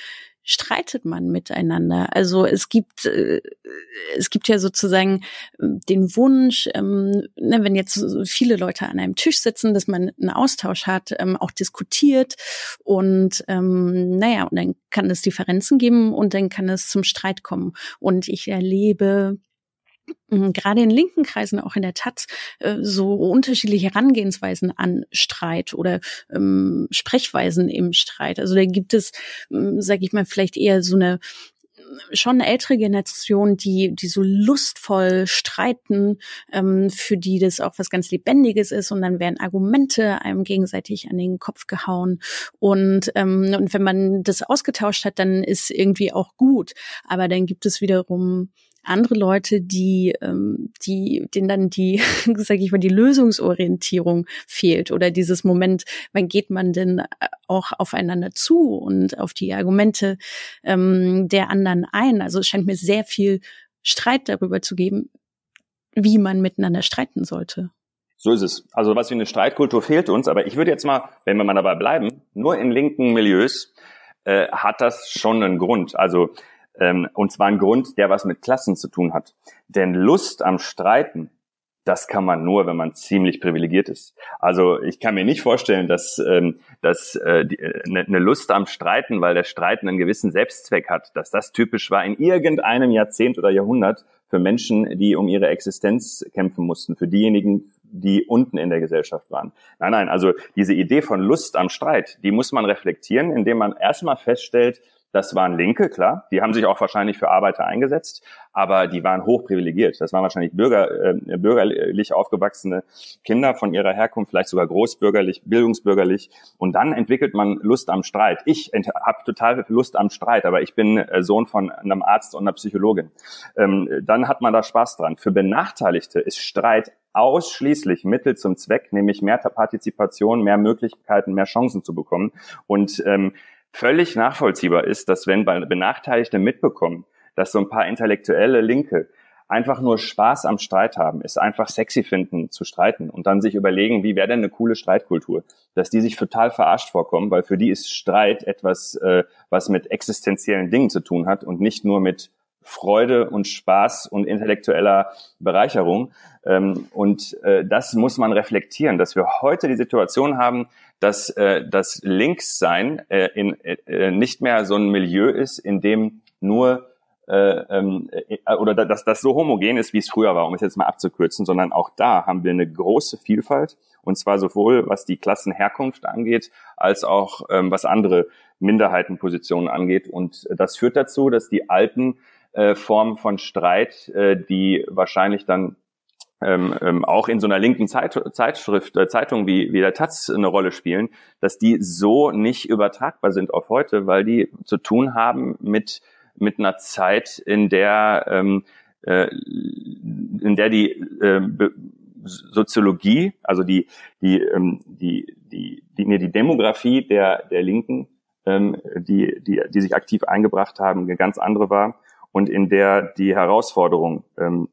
streitet man miteinander? Also es gibt äh, es gibt ja sozusagen ähm, den Wunsch, ähm, ne, wenn jetzt viele Leute an einem Tisch sitzen, dass man einen Austausch hat, ähm, auch diskutiert und ähm, naja, und dann kann es Differenzen geben und dann kann es zum Streit kommen. Und ich erlebe gerade in linken Kreisen, auch in der Taz, äh, so unterschiedliche Herangehensweisen an Streit oder ähm, Sprechweisen im Streit. Also da gibt es, ähm, sage ich mal, vielleicht eher so eine schon eine ältere Generation, die, die so lustvoll streiten, ähm, für die das auch was ganz Lebendiges ist und dann werden Argumente einem gegenseitig an den Kopf gehauen und, ähm, und wenn man das ausgetauscht hat, dann ist irgendwie auch gut. Aber dann gibt es wiederum andere Leute, die, ähm, die, denen dann die, sage ich mal, die Lösungsorientierung fehlt oder dieses Moment, wann geht man denn äh, auch aufeinander zu und auf die Argumente ähm, der anderen ein. Also es scheint mir sehr viel Streit darüber zu geben, wie man miteinander streiten sollte. So ist es. Also was wie eine Streitkultur fehlt uns, aber ich würde jetzt mal, wenn wir mal dabei bleiben, nur in linken Milieus äh, hat das schon einen Grund. Also ähm, und zwar ein Grund, der was mit Klassen zu tun hat. Denn Lust am Streiten, das kann man nur, wenn man ziemlich privilegiert ist. Also ich kann mir nicht vorstellen, dass, ähm, dass äh, äh, ne, eine Lust am Streiten, weil der Streiten einen gewissen Selbstzweck hat, dass das typisch war in irgendeinem Jahrzehnt oder Jahrhundert für Menschen, die um ihre Existenz kämpfen mussten, für diejenigen, die unten in der Gesellschaft waren. Nein, nein, also diese Idee von Lust am Streit, die muss man reflektieren, indem man erstmal feststellt, das waren Linke, klar. Die haben sich auch wahrscheinlich für Arbeiter eingesetzt, aber die waren hoch privilegiert. Das waren wahrscheinlich Bürger, äh, bürgerlich aufgewachsene Kinder von ihrer Herkunft, vielleicht sogar großbürgerlich, bildungsbürgerlich. Und dann entwickelt man Lust am Streit. Ich habe total Lust am Streit, aber ich bin äh, Sohn von einem Arzt und einer Psychologin. Ähm, dann hat man da Spaß dran. Für Benachteiligte ist Streit ausschließlich Mittel zum Zweck, nämlich mehr Partizipation, mehr Möglichkeiten, mehr Chancen zu bekommen. Und ähm, völlig nachvollziehbar ist, dass wenn Benachteiligte mitbekommen, dass so ein paar intellektuelle Linke einfach nur Spaß am Streit haben, es einfach sexy finden zu streiten und dann sich überlegen, wie wäre denn eine coole Streitkultur, dass die sich total verarscht vorkommen, weil für die ist Streit etwas, äh, was mit existenziellen Dingen zu tun hat und nicht nur mit Freude und Spaß und intellektueller Bereicherung. Ähm, und äh, das muss man reflektieren, dass wir heute die Situation haben, dass äh, das Linkssein äh, in, nicht mehr so ein Milieu ist, in dem nur äh, ähm, äh, oder dass das so homogen ist, wie es früher war, um es jetzt mal abzukürzen, sondern auch da haben wir eine große Vielfalt und zwar sowohl was die Klassenherkunft angeht, als auch ähm, was andere Minderheitenpositionen angeht. Und das führt dazu, dass die alten äh, Formen von Streit, äh, die wahrscheinlich dann ähm, ähm, auch in so einer linken Zeit, Zeitschrift, äh, Zeitung wie, wie der Taz eine Rolle spielen, dass die so nicht übertragbar sind auf heute, weil die zu tun haben mit, mit einer Zeit, in der, ähm, äh, in der die äh, Soziologie, also die, die, ähm, die, die, die, nee, die Demografie der, der Linken, ähm, die, die, die sich aktiv eingebracht haben, eine ganz andere war und in der die Herausforderung ähm,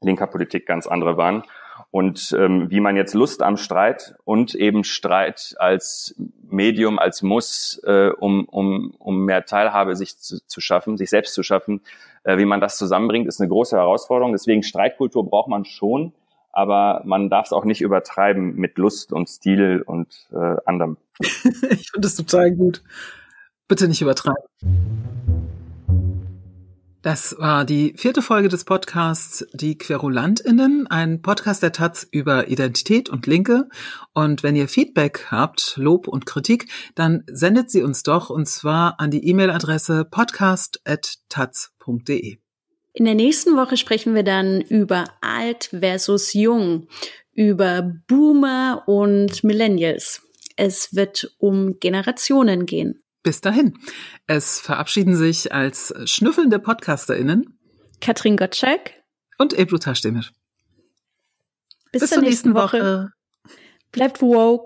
linker Politik ganz andere waren. Und ähm, wie man jetzt Lust am Streit und eben Streit als Medium, als Muss, äh, um, um, um mehr Teilhabe sich zu, zu schaffen, sich selbst zu schaffen, äh, wie man das zusammenbringt, ist eine große Herausforderung. Deswegen Streitkultur braucht man schon, aber man darf es auch nicht übertreiben mit Lust und Stil und äh, anderem. ich finde das total gut. Bitte nicht übertreiben. Das war die vierte Folge des Podcasts Die QuerulantInnen, ein Podcast der Taz über Identität und Linke. Und wenn ihr Feedback habt, Lob und Kritik, dann sendet sie uns doch und zwar an die E-Mail-Adresse podcast.taz.de. In der nächsten Woche sprechen wir dann über alt versus jung, über Boomer und Millennials. Es wird um Generationen gehen. Bis dahin. Es verabschieden sich als schnüffelnde PodcasterInnen Katrin Gottschalk und Ebru Taschdemir. Bis, Bis zur nächsten, nächsten Woche. Woche. Bleibt woke.